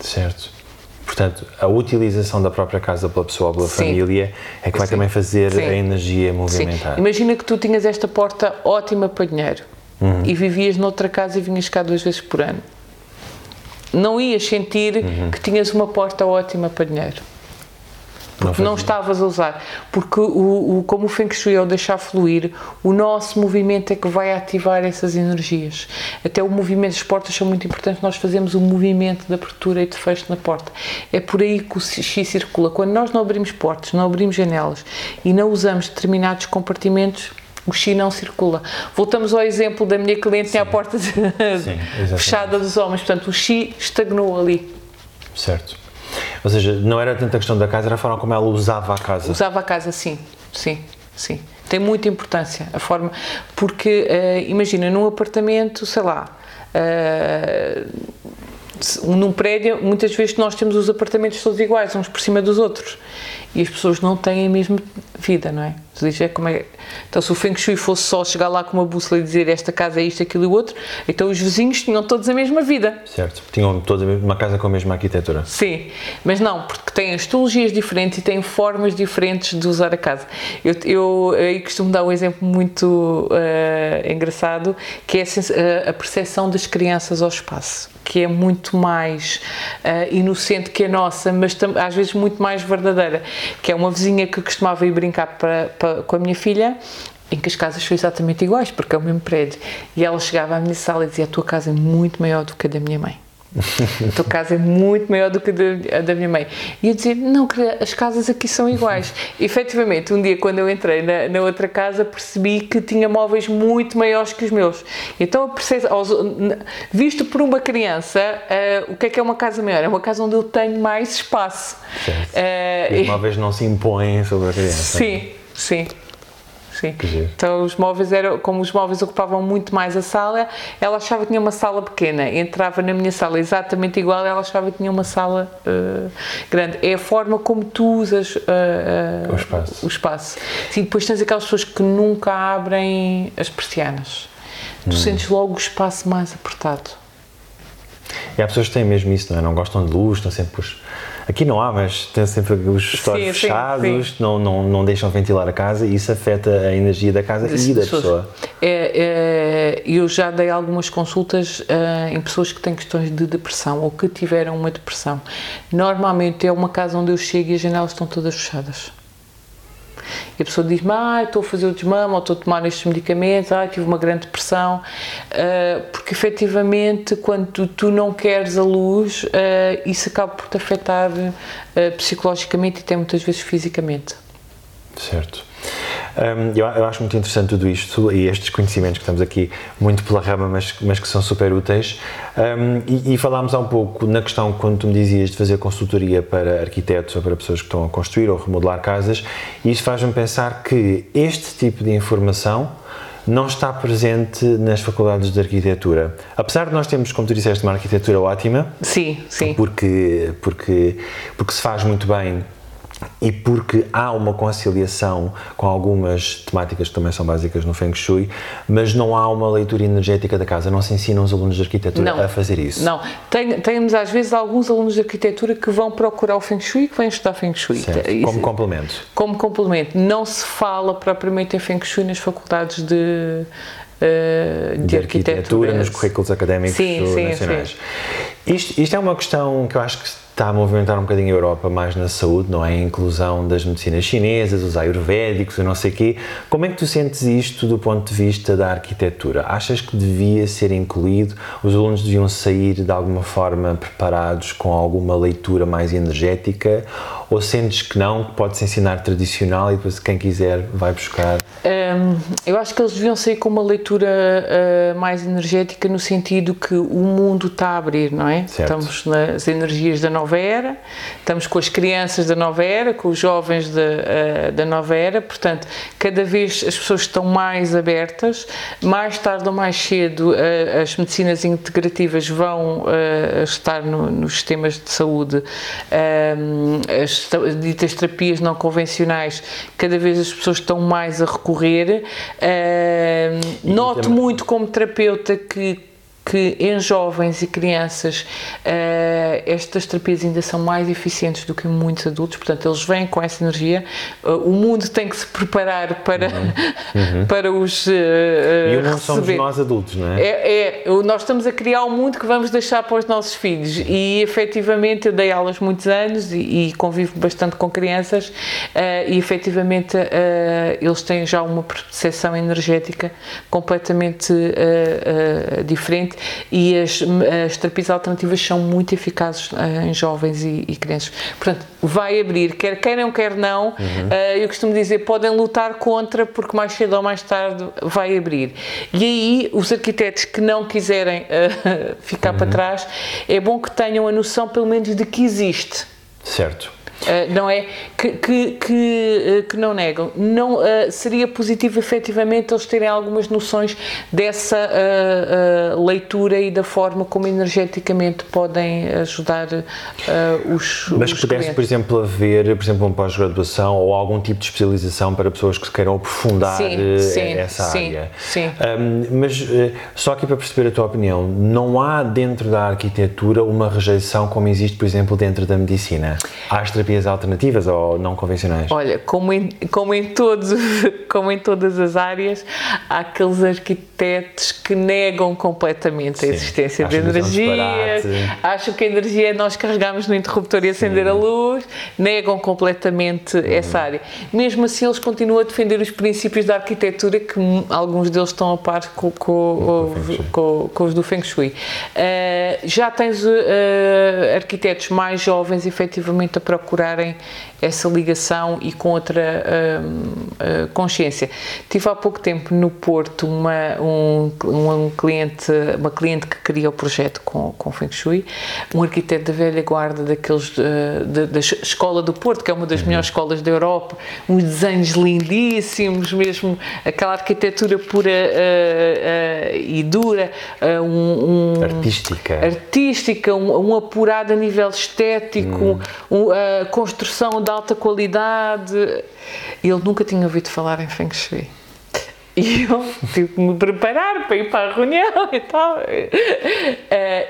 Certo. Portanto, a utilização da própria casa pela pessoa ou pela Sim. família é que vai Sim. também fazer Sim. a energia movimentar. Imagina que tu tinhas esta porta ótima para dinheiro uhum. e vivias noutra casa e vinhas cá duas vezes por ano não ias sentir uhum. que tinhas uma porta ótima para dinheiro. Porque não, não estavas a usar. Porque, o, o, como o Feng Shui é o deixar fluir, o nosso movimento é que vai ativar essas energias. Até o movimento, as portas são muito importantes, nós fazemos o movimento de abertura e de fecho na porta. É por aí que o Xi circula. Quando nós não abrimos portas, não abrimos janelas e não usamos determinados compartimentos, o Xi não circula. Voltamos ao exemplo da minha cliente tem a porta de, Sim, fechada dos homens, portanto o Xi estagnou ali. Certo. Ou seja, não era tanta questão da casa, era a forma como ela usava a casa. Usava a casa, sim, sim, sim. Tem muita importância a forma, porque uh, imagina, num apartamento, sei lá, uh, num prédio, muitas vezes nós temos os apartamentos todos iguais, uns por cima dos outros, e as pessoas não têm a mesma vida, não é? Tu dizes, é como é. Então, se o Feng Shui fosse só chegar lá com uma bússola e dizer esta casa é isto, aquilo e o outro, então os vizinhos tinham todos a mesma vida. Certo. Tinham todos uma casa com a mesma arquitetura. Sim, mas não, porque têm astrologias diferentes e têm formas diferentes de usar a casa. Eu, eu aí costumo dar um exemplo muito uh, engraçado, que é a, a percepção das crianças ao espaço que é muito mais uh, inocente que a nossa, mas às vezes muito mais verdadeira. Que é uma vizinha que costumava ir brincar para, para, com a minha filha em que as casas são exatamente iguais, porque é o mesmo prédio. E ela chegava à minha sala e dizia: A tua casa é muito maior do que a da minha mãe. A tua casa é muito maior do que a da minha mãe. E eu dizia, não, as casas aqui são iguais. E, efetivamente, um dia quando eu entrei na, na, outra casa, percebi que tinha móveis muito maiores que os meus. Então, visto por uma criança, uh, o que é que é uma casa maior? É uma casa onde eu tenho mais espaço. Uh, os móveis não se impõem sobre a criança. Sim, sim. Sim. Então os móveis eram, como os móveis ocupavam muito mais a sala, ela achava que tinha uma sala pequena. Entrava na minha sala exatamente igual, ela achava que tinha uma sala uh, grande. É a forma como tu usas uh, uh, o espaço. O espaço. Sim, depois tens aquelas pessoas que nunca abrem as persianas. Tu hum. sentes logo o espaço mais apertado. E há pessoas que têm mesmo isso, não é? Não gostam de luz, estão sempre os Aqui não há, mas tem sempre os estores fechados, sim. Não, não, não deixam ventilar a casa e isso afeta a energia da casa e da pessoa. É, é, eu já dei algumas consultas uh, em pessoas que têm questões de depressão ou que tiveram uma depressão. Normalmente é uma casa onde eu chego e as janelas estão todas fechadas. E a pessoa diz-me, ah, estou a fazer o desmame, ou estou a tomar estes medicamentos, ah, tive uma grande depressão, uh, porque efetivamente quando tu, tu, não queres a luz, uh, isso acaba por te afetar uh, psicologicamente e até muitas vezes fisicamente. Certo. Um, eu, eu, acho muito interessante tudo isto e estes conhecimentos que estamos aqui muito pela rama, mas, mas que são super úteis. Um, e, e, falámos há um pouco na questão, quando tu me dizias de fazer consultoria para arquitetos ou para pessoas que estão a construir ou remodelar casas, e isso faz-me pensar que este tipo de informação não está presente nas faculdades de arquitetura. Apesar de nós termos, como tu disseste, uma arquitetura ótima. Sim, sim. Porque, porque, porque se faz muito bem e porque há uma conciliação com algumas temáticas que também são básicas no Feng Shui, mas não há uma leitura energética da casa, não se ensinam os alunos de arquitetura não, a fazer isso. Não, Tem, temos às vezes alguns alunos de arquitetura que vão procurar o Feng Shui e que vêm estudar Feng Shui. Certo, isso, como complemento. Como complemento. Não se fala propriamente em Feng Shui nas faculdades de, Uh, de, de, arquitetura, arquitetura nos currículos académicos sim, nacionais. Sim, sim. Isto, isto é uma questão que eu acho que está a movimentar um bocadinho a Europa mais na saúde, não é? A inclusão das medicinas chinesas, os ayurvédicos, e não sei quê. Como é que tu sentes isto do ponto de vista da arquitetura? Achas que devia ser incluído? Os alunos deviam sair de alguma forma preparados com alguma leitura mais energética? Ou sentes que não, que pode-se ensinar tradicional e depois quem quiser vai buscar? Um, eu acho que eles deviam sair com uma leitura uh, mais energética no sentido que o mundo está a abrir, não é? Certo. Estamos nas energias da nova era, estamos com as crianças da nova era, com os jovens de, uh, da nova era, portanto, cada vez as pessoas estão mais abertas, mais tarde ou mais cedo uh, as medicinas integrativas vão estar no, nos sistemas de saúde, as as ditas terapias não convencionais, cada vez as pessoas estão mais a recorrer. Uh, noto também... muito como terapeuta que que em jovens e crianças uh, estas terapias ainda são mais eficientes do que muitos adultos, portanto eles vêm com essa energia, uh, o mundo tem que se preparar para, uhum. uhum. para os uh, E não somos nós adultos, não é? é? É, nós estamos a criar um mundo que vamos deixar para os nossos filhos e efetivamente eu dei aulas muitos anos e, e convivo bastante com crianças e efetivamente eles têm já uma percepção energética completamente diferente e as, as terapias alternativas são muito eficazes uh, em jovens e, e, crianças. Portanto, vai abrir, quer queiram, quer não. Uhum. Uh, eu costumo dizer, podem lutar contra, porque mais cedo ou mais tarde vai abrir. E aí, os arquitetos que não quiserem uh, ficar uhum. para trás, é bom que tenham a noção, pelo menos, de que existe. Certo. Uh, não é? Que, que, que, uh, que não negam. Não, uh, seria positivo, efetivamente, eles terem algumas noções dessa leitura e da forma como energeticamente podem ajudar os Mas os que pudesse, por exemplo, haver, por exemplo, uma pós-graduação ou algum tipo de especialização para pessoas que queiram aprofundar sim, sim, essa sim, área. Sim. Um, mas só aqui para perceber a tua opinião, não há dentro da arquitetura uma rejeição como existe, por exemplo, dentro da medicina? Há terapias alternativas ou não convencionais? Olha, como em, como em, todos, como em todas as áreas, há aqueles arquitetos que negam completamente Sim, a existência de energia, acham que a energia é nós carregamos no interruptor e acender Sim. a luz, negam completamente uhum. essa área. Mesmo assim, eles continuam a defender os princípios da arquitetura que alguns deles estão a par com, com, com, com os do Feng Shui. Uh, já tens uh, arquitetos mais jovens, efetivamente, a procurarem essa ligação e com outra uh, uh, consciência. Tive há pouco tempo no Porto uma, um, um, cliente, uma cliente que queria o projeto com, com Feng Shui, um arquiteto da velha guarda daqueles uh, da, da Escola do Porto, que é uma das uhum. melhores escolas da Europa, uns desenhos lindíssimos, mesmo aquela arquitetura pura e dura, um, um, artística, artística um, um, apurado a nível estético, hum. a construção de alta qualidade. Ele nunca tinha ouvido falar em Feng Shui. E eu tive que me preparar para ir para a reunião e tal. Uh,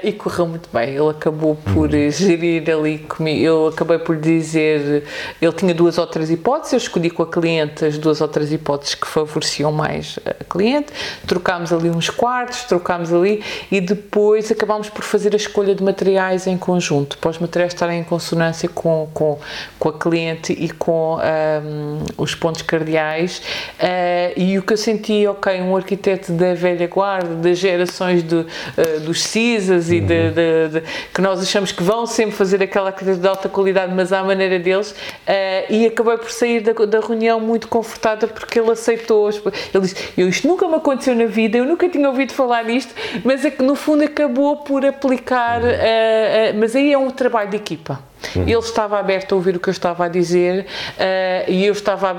e correu muito bem. Ele acabou por uhum. gerir ali comigo. Eu acabei por dizer. Ele tinha duas ou três hipóteses. Eu escolhi com a cliente as duas ou três hipóteses que favoreciam mais a cliente. Trocámos ali uns quartos, trocámos ali e depois acabámos por fazer a escolha de materiais em conjunto, para os materiais estarem em consonância com, com, com a cliente e com um, os pontos cardeais. Uh, e o que eu senti senti, ok, um arquiteto da velha guarda, das gerações de, uh, dos CISAs e de, de, de, que nós achamos que vão sempre fazer aquela arquitetura de alta qualidade, mas à maneira deles, uh, e acabei por sair da, da, reunião muito confortada porque ele aceitou. Ele disse: Eu isto nunca me aconteceu na vida, eu nunca tinha ouvido falar nisto, mas é que no fundo acabou por aplicar, uh, mas aí é um trabalho de equipa. Uhum. Ele estava aberto a ouvir o que eu estava a dizer uh, e eu estava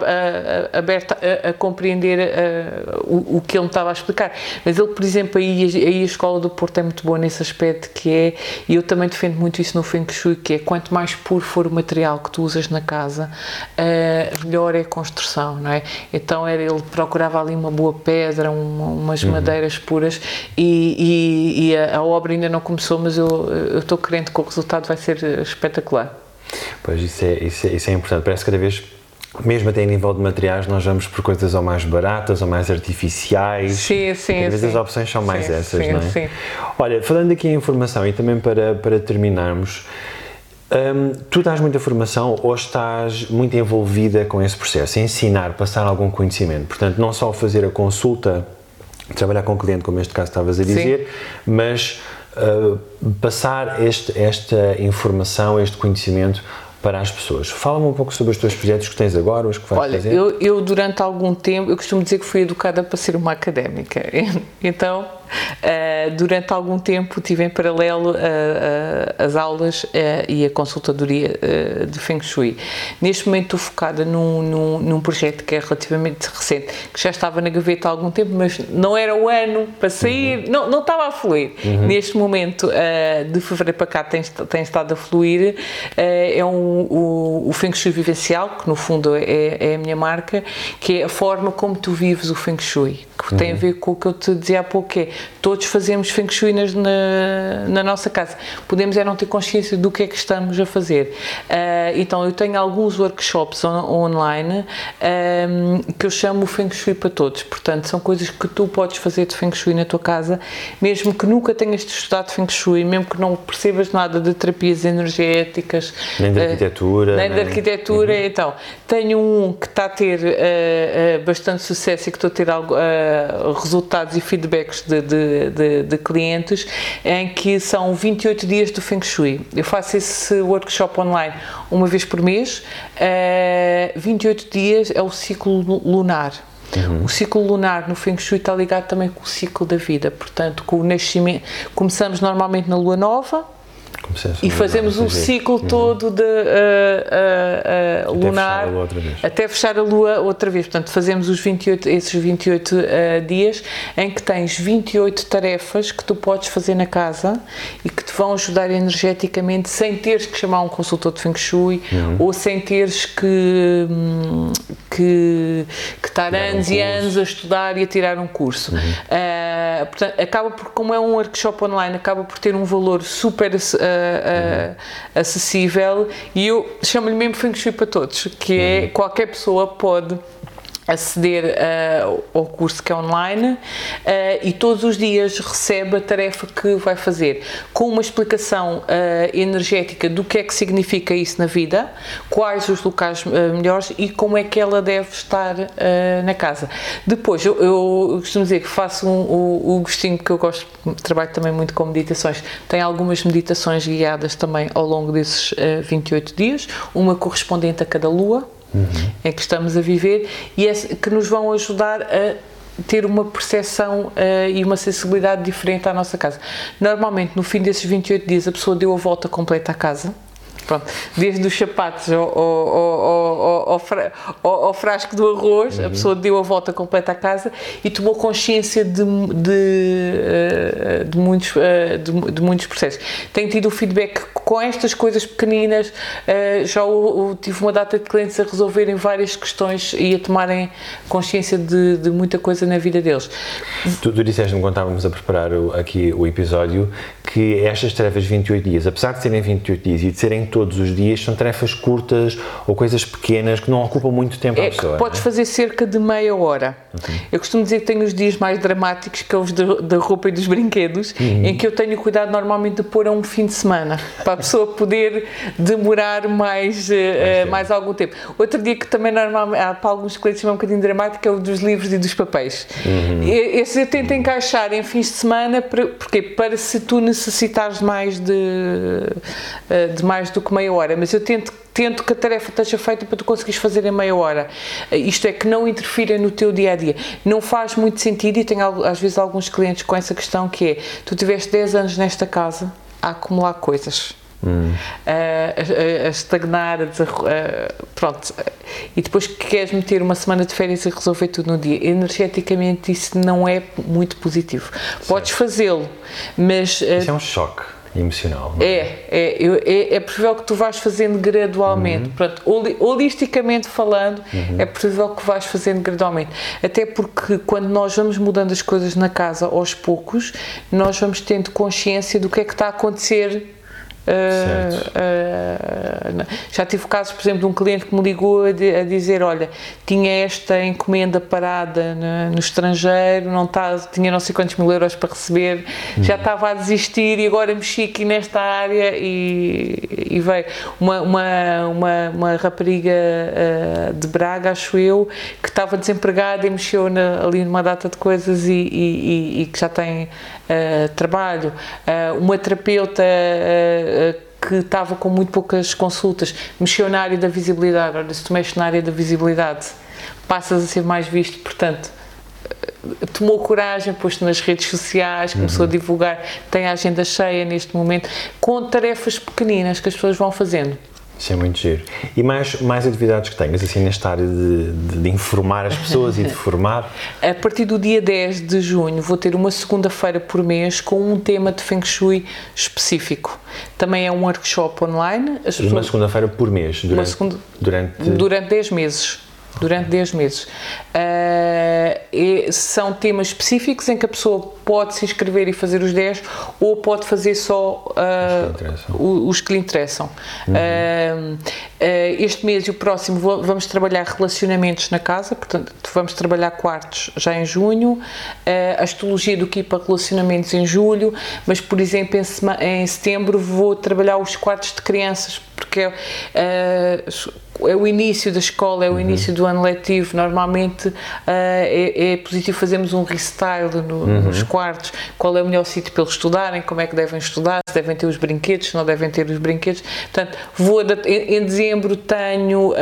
aberta a, a, compreender uh, o, o, que ele me estava a explicar. Mas ele, por exemplo, aí, aí a Escola do Porto é muito boa nesse aspecto que é, e eu também defendo muito isso no Feng Shui, que é quanto mais puro for o material que tu usas na casa, uh, melhor é a construção, não é? Então era, ele procurava ali uma boa pedra, uma, umas uhum. madeiras puras e, e, e a, a, obra ainda não começou, mas eu, eu estou crente que o resultado vai ser espetacular Pois isso é, isso é, isso é importante. Parece que cada vez mesmo até em nível de materiais, nós vamos por coisas ou mais baratas ou mais artificiais. Sim, sim. Cada vez sim. as opções são mais sim, essas, sim, não é? Sim. Olha, falando aqui em informação e também para, para terminarmos, hum, tu dás muita formação ou estás muito envolvida com esse processo, ensinar, passar algum conhecimento? Portanto, não só fazer a consulta, trabalhar com o cliente, como este caso estavas a dizer, mas uh, passar este, esta informação, este conhecimento para as pessoas. Fala-me um pouco sobre os teus projetos que tens agora, os que vais Olha, fazer. Eu, eu durante algum tempo, eu costumo dizer que fui educada para ser uma académica. Então, Uh, durante algum tempo tive em paralelo uh, uh, as aulas e a consultadoria de Feng Shui. Neste momento estou focada num, num, num, projeto que é relativamente recente, que já estava na gaveta há algum tempo, mas não era o ano para sair, uhum. não, não estava a fluir. Uhum. Neste momento, de fevereiro para cá, tem, tem estado a fluir. é um, o, o Feng Shui vivencial, que no fundo é, é, a minha marca, que é a forma como tu vives o Feng Shui, que uhum. tem a ver com o que eu te dizia há pouco, que é todos fazemos feng shui na, na nossa casa. Podemos é não ter consciência do que é que estamos a fazer. Uh, então, eu tenho alguns workshops on, online um, que eu chamo Feng Shui para todos. Portanto, são coisas que tu podes fazer de Feng Shui na tua casa, mesmo que nunca tenhas estudado Feng Shui, mesmo que não percebas nada de terapias energéticas. Nem de arquitetura. Uh, nem de arquitetura. Uhum. Então, tenho um que está a ter uh, bastante sucesso e que estou a ter algo, resultados e feedbacks de, de, de, de, clientes em que são 28 dias do Feng Shui. Eu faço esse workshop online uma vez por mês. Uh, eh, 28 dias é o ciclo lunar. Uhum. O ciclo lunar no Feng Shui está ligado também com o ciclo da vida, portanto, com o nascimento. Começamos normalmente na lua nova, e fazemos o ciclo uhum. todo de uh, uh, uh, lunar até fechar a lua outra vez. Portanto, fazemos os 28, esses 28 dias em que tens 28 tarefas que tu podes fazer na casa e que te vão ajudar energeticamente sem teres que chamar um consultor de Feng Shui uhum. ou sem teres que, que, que estar anos um e anos a estudar e a tirar um curso. Uhum. portanto, acaba por, como é um workshop online, acaba por ter um valor super uh, acessível e eu chamo-lhe mesmo Feng Shui para todos, que é uhum. qualquer pessoa pode aceder uh, ao curso que é online uh, e todos os dias recebe a tarefa que vai fazer, com uma explicação uh, energética do que é que significa isso na vida, quais os locais melhores e como é que ela deve estar na casa. Depois, eu, eu, costumo dizer que faço um, o, o gostinho que eu gosto, trabalho também muito com meditações, tem algumas meditações guiadas também ao longo desses 28 dias, uma correspondente a cada lua, uhum. em que estamos a viver e é, que nos vão ajudar a ter uma percepção uh, e uma sensibilidade diferente à nossa casa. Normalmente, no fim desses 28 dias, a pessoa deu a volta completa à casa Pronto, desde os sapatos ao, ao, ao, ao frasco do arroz, uhum. a pessoa deu a volta completa à casa e tomou consciência de, de, eh, de muitos, eh, de, de, muitos processos. Tenho tido o feedback com estas coisas pequeninas, eh, já tive uma data de clientes a resolverem várias questões e a tomarem consciência de, de muita coisa na vida deles. Tu, tu disseste-me quando estávamos a preparar o, aqui o episódio que estas tarefas de 28 dias, apesar de serem 28 dias e de serem todos os dias, são tarefas curtas ou coisas pequenas que não ocupam muito tempo é à pessoa. Podes é? fazer cerca de meia hora. Eu costumo dizer que tenho os dias mais dramáticos, que é os da roupa e dos brinquedos, uhum. em que eu tenho cuidado normalmente de pôr a um fim de semana, para a pessoa poder demorar mais, uh, mais algum tempo. Outro dia que também normalmente, há para alguns clientes é um bocadinho dramático, é o dos livros e dos papéis. Uhum. Esse eu tento encaixar em fins de semana, porque para se tu necessitares mais de, eh, de mais do que meia hora, mas eu tento tento que a tarefa esteja feita para tu conseguires fazer em meia hora. Isto é, que não interfira no teu dia a dia. Não faz muito sentido, e tenho às vezes alguns clientes com essa questão que é: tu tiveste 10 anos nesta casa a acumular coisas. Hum. A, a, a, estagnar, a pronto, e depois que queres meter uma semana de férias e resolver tudo no dia, energeticamente isso não é muito positivo. Certo. Podes fazê-lo, mas. Isso é um choque emocional. É? É, é, é, é, possível que tu vais fazendo gradualmente. Uhum. Pronto, holisticamente falando, uhum. é possível que vais fazendo gradualmente. Até porque quando nós vamos mudando as coisas na casa aos poucos, nós vamos tendo consciência do que é que está a acontecer Uh, uh, já tive casos, por exemplo, de um cliente que me ligou a, de, a dizer: Olha, tinha esta encomenda parada no, no estrangeiro, não tá, tinha não sei quantos mil euros para receber, uhum. já estava a desistir e agora mexi aqui nesta área e, e veio. Uma, uma, uma, uma rapariga uh, de Braga, acho eu, que estava desempregada e mexeu na, ali numa data de coisas e, e, e que já tem trabalho. uma terapeuta que estava com muito poucas consultas, mexeu na área da visibilidade. Olha, se tu mexes na área da visibilidade, passas a ser mais visto, portanto, tomou coragem, pôs-te nas redes sociais, começou uhum. a divulgar, tem a agenda cheia neste momento, com tarefas pequeninas que as pessoas vão fazendo. Isso é muito giro. E mais, mais atividades que tenhas, assim, nesta área de, de, de informar as pessoas e de formar? A partir do dia 10 de junho vou ter uma segunda-feira por mês com um tema de Feng Shui específico. Também é um workshop online. As uma segunda-feira por mês? Durante, segunda, durante... durante 10 meses durante 10 meses. Uh, são temas específicos em que a pessoa pode se inscrever e fazer os 10 ou pode fazer só uh, os que lhe interessam. Uhum. Uh, este mês e o próximo vamos trabalhar relacionamentos na casa, portanto, vamos trabalhar quartos já em junho, a astrologia do Kipa relacionamentos em julho, mas, por exemplo, em, em setembro vou trabalhar os quartos de crianças, porque é, é o início da escola, é o uhum. início do ano letivo. Normalmente uh, é, é, positivo fazermos um restyle no, uhum. nos quartos, qual é o melhor sítio para eles estudarem, como é que devem estudar, se devem ter os brinquedos, se não devem ter os brinquedos. Portanto, vou em, em dezembro tenho uh,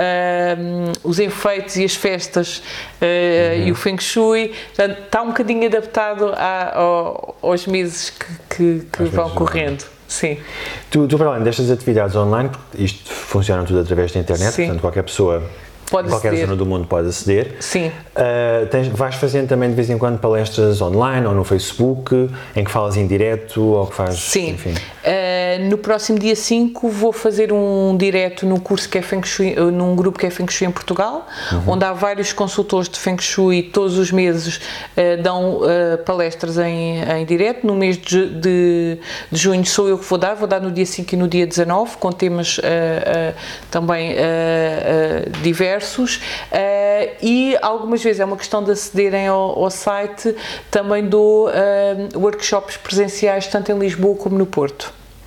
os enfeites e as festas uh, uhum. e o Feng Shui. Portanto, está um bocadinho adaptado a, a, aos meses que, que, que vão correndo. Sim. Tu, tu, para além destas atividades online, isto funciona tudo através da internet, Sim. portanto qualquer pessoa Pode qualquer aceder. zona do mundo pode aceder. Sim. Uh, tens, vais fazendo também de vez em quando palestras online ou no Facebook, em que falas em direto ou que faz. Sim. Enfim. Uh, no próximo dia 5 vou fazer um direto no curso que é Feng Shui, uh, num grupo que é Feng Shui em Portugal, uhum. onde há vários consultores de Feng Shui todos os meses dão palestras em, em direto. No mês de, de, de, junho sou eu que vou dar, vou dar no dia 5 e no dia 19, com temas também diversos uh, e algumas vezes é uma questão de acederem ao, ao site, também dou uh, workshops presenciais tanto em Lisboa como no Porto.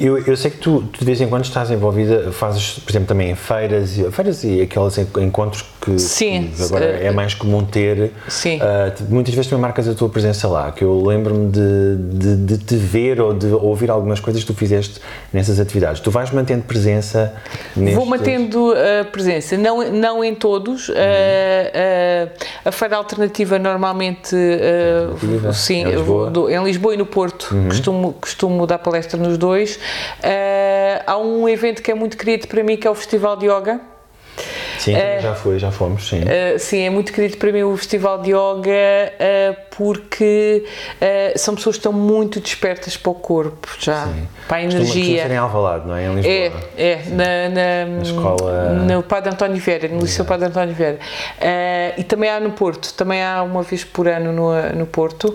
Eu, eu sei que tu, tu, de vez em quando estás envolvida, fazes, por exemplo, também em feiras, feiras e aqueles encontros que, Sim, que agora é mais comum ter. Sim. Uh, muitas vezes também marcas a tua presença lá, que eu lembro-me de, de, de, te ver ou de ouvir algumas coisas que tu fizeste nessas atividades. Tu vais mantendo presença nestes... Vou mantendo uh, presença, não, não em todos. Uhum. a feira alternativa normalmente, alternativa, sim, em Lisboa. Do, em Lisboa e no Porto, uhum. costumo, costumo dar palestra nos dois. Uh, há um evento que é muito querido para mim que é o Festival de Yoga. Sim, uh, já foi, já fomos, sim. Uh, sim, é muito querido para mim o Festival de Yoga uh, porque são pessoas que estão muito despertas para o corpo já, sim. para a energia. Costuma, em Alvalade, não é? Em Lisboa. É, é, na, na, na escola... No Padre António Vera, no Liceu Padre António Vera. e também há no Porto, também há uma vez por ano no, no Porto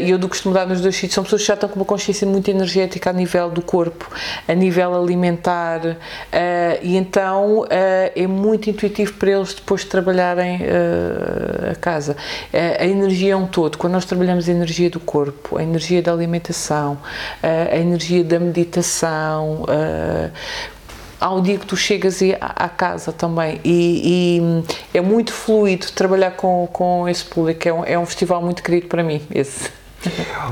e eu do costumo dar nos dois sítios, são pessoas que já estão com uma consciência muito energética a nível do corpo, a nível alimentar e então é muito muito intuitivo para eles depois de trabalharem uh, a casa. Uh, a energia é um todo. Quando nós trabalhamos a energia do corpo, a energia da alimentação, a energia da meditação, há um dia que tu chegas à, casa também e, e, é muito fluido trabalhar com, com esse público, é um, é um festival muito querido para mim, esse.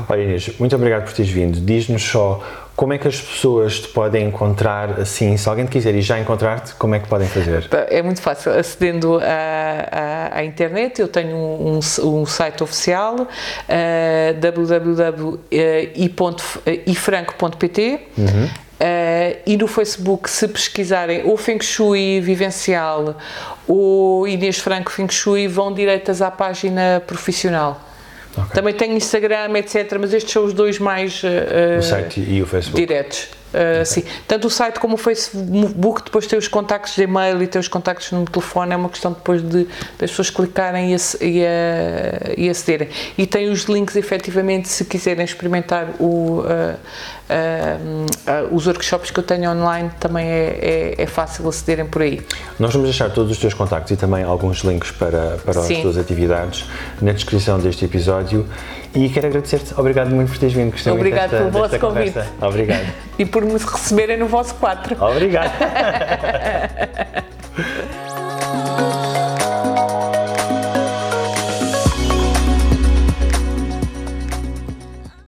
Olha Inês, muito obrigado por teres vindo. Diz-nos só como é que as pessoas te podem encontrar assim? Se alguém te quiser e já encontrar-te, como é que podem fazer? É muito fácil. Acedendo à, internet, eu tenho um, um site oficial uh, www.ifranco.pt uhum. uh, e no Facebook, se pesquisarem ou Feng Shui Vivencial ou Inês Franco Feng Shui, vão direitas à página profissional. Okay. Também tenho Instagram, etc. Mas estes são os dois mais. Uh, o site e o Facebook. Diretos. Uh, okay. Sim, tanto o site como o Facebook depois tem os contactos de e-mail e tem os contactos no telefone, é uma questão depois de das pessoas clicarem e, e, e acederem. E tem os links efetivamente se quiserem experimentar o, uh, uh, os workshops que eu tenho online, também é, é, é, fácil acederem por aí. Nós vamos deixar todos os teus contactos e também alguns links para, para as tuas atividades na descrição deste episódio e quero agradecer-te, obrigado muito por teres vindo, gostei Obrigado pelo vosso convite. Conversa. Obrigado. E por me receberem no vosso quadro. Obrigado.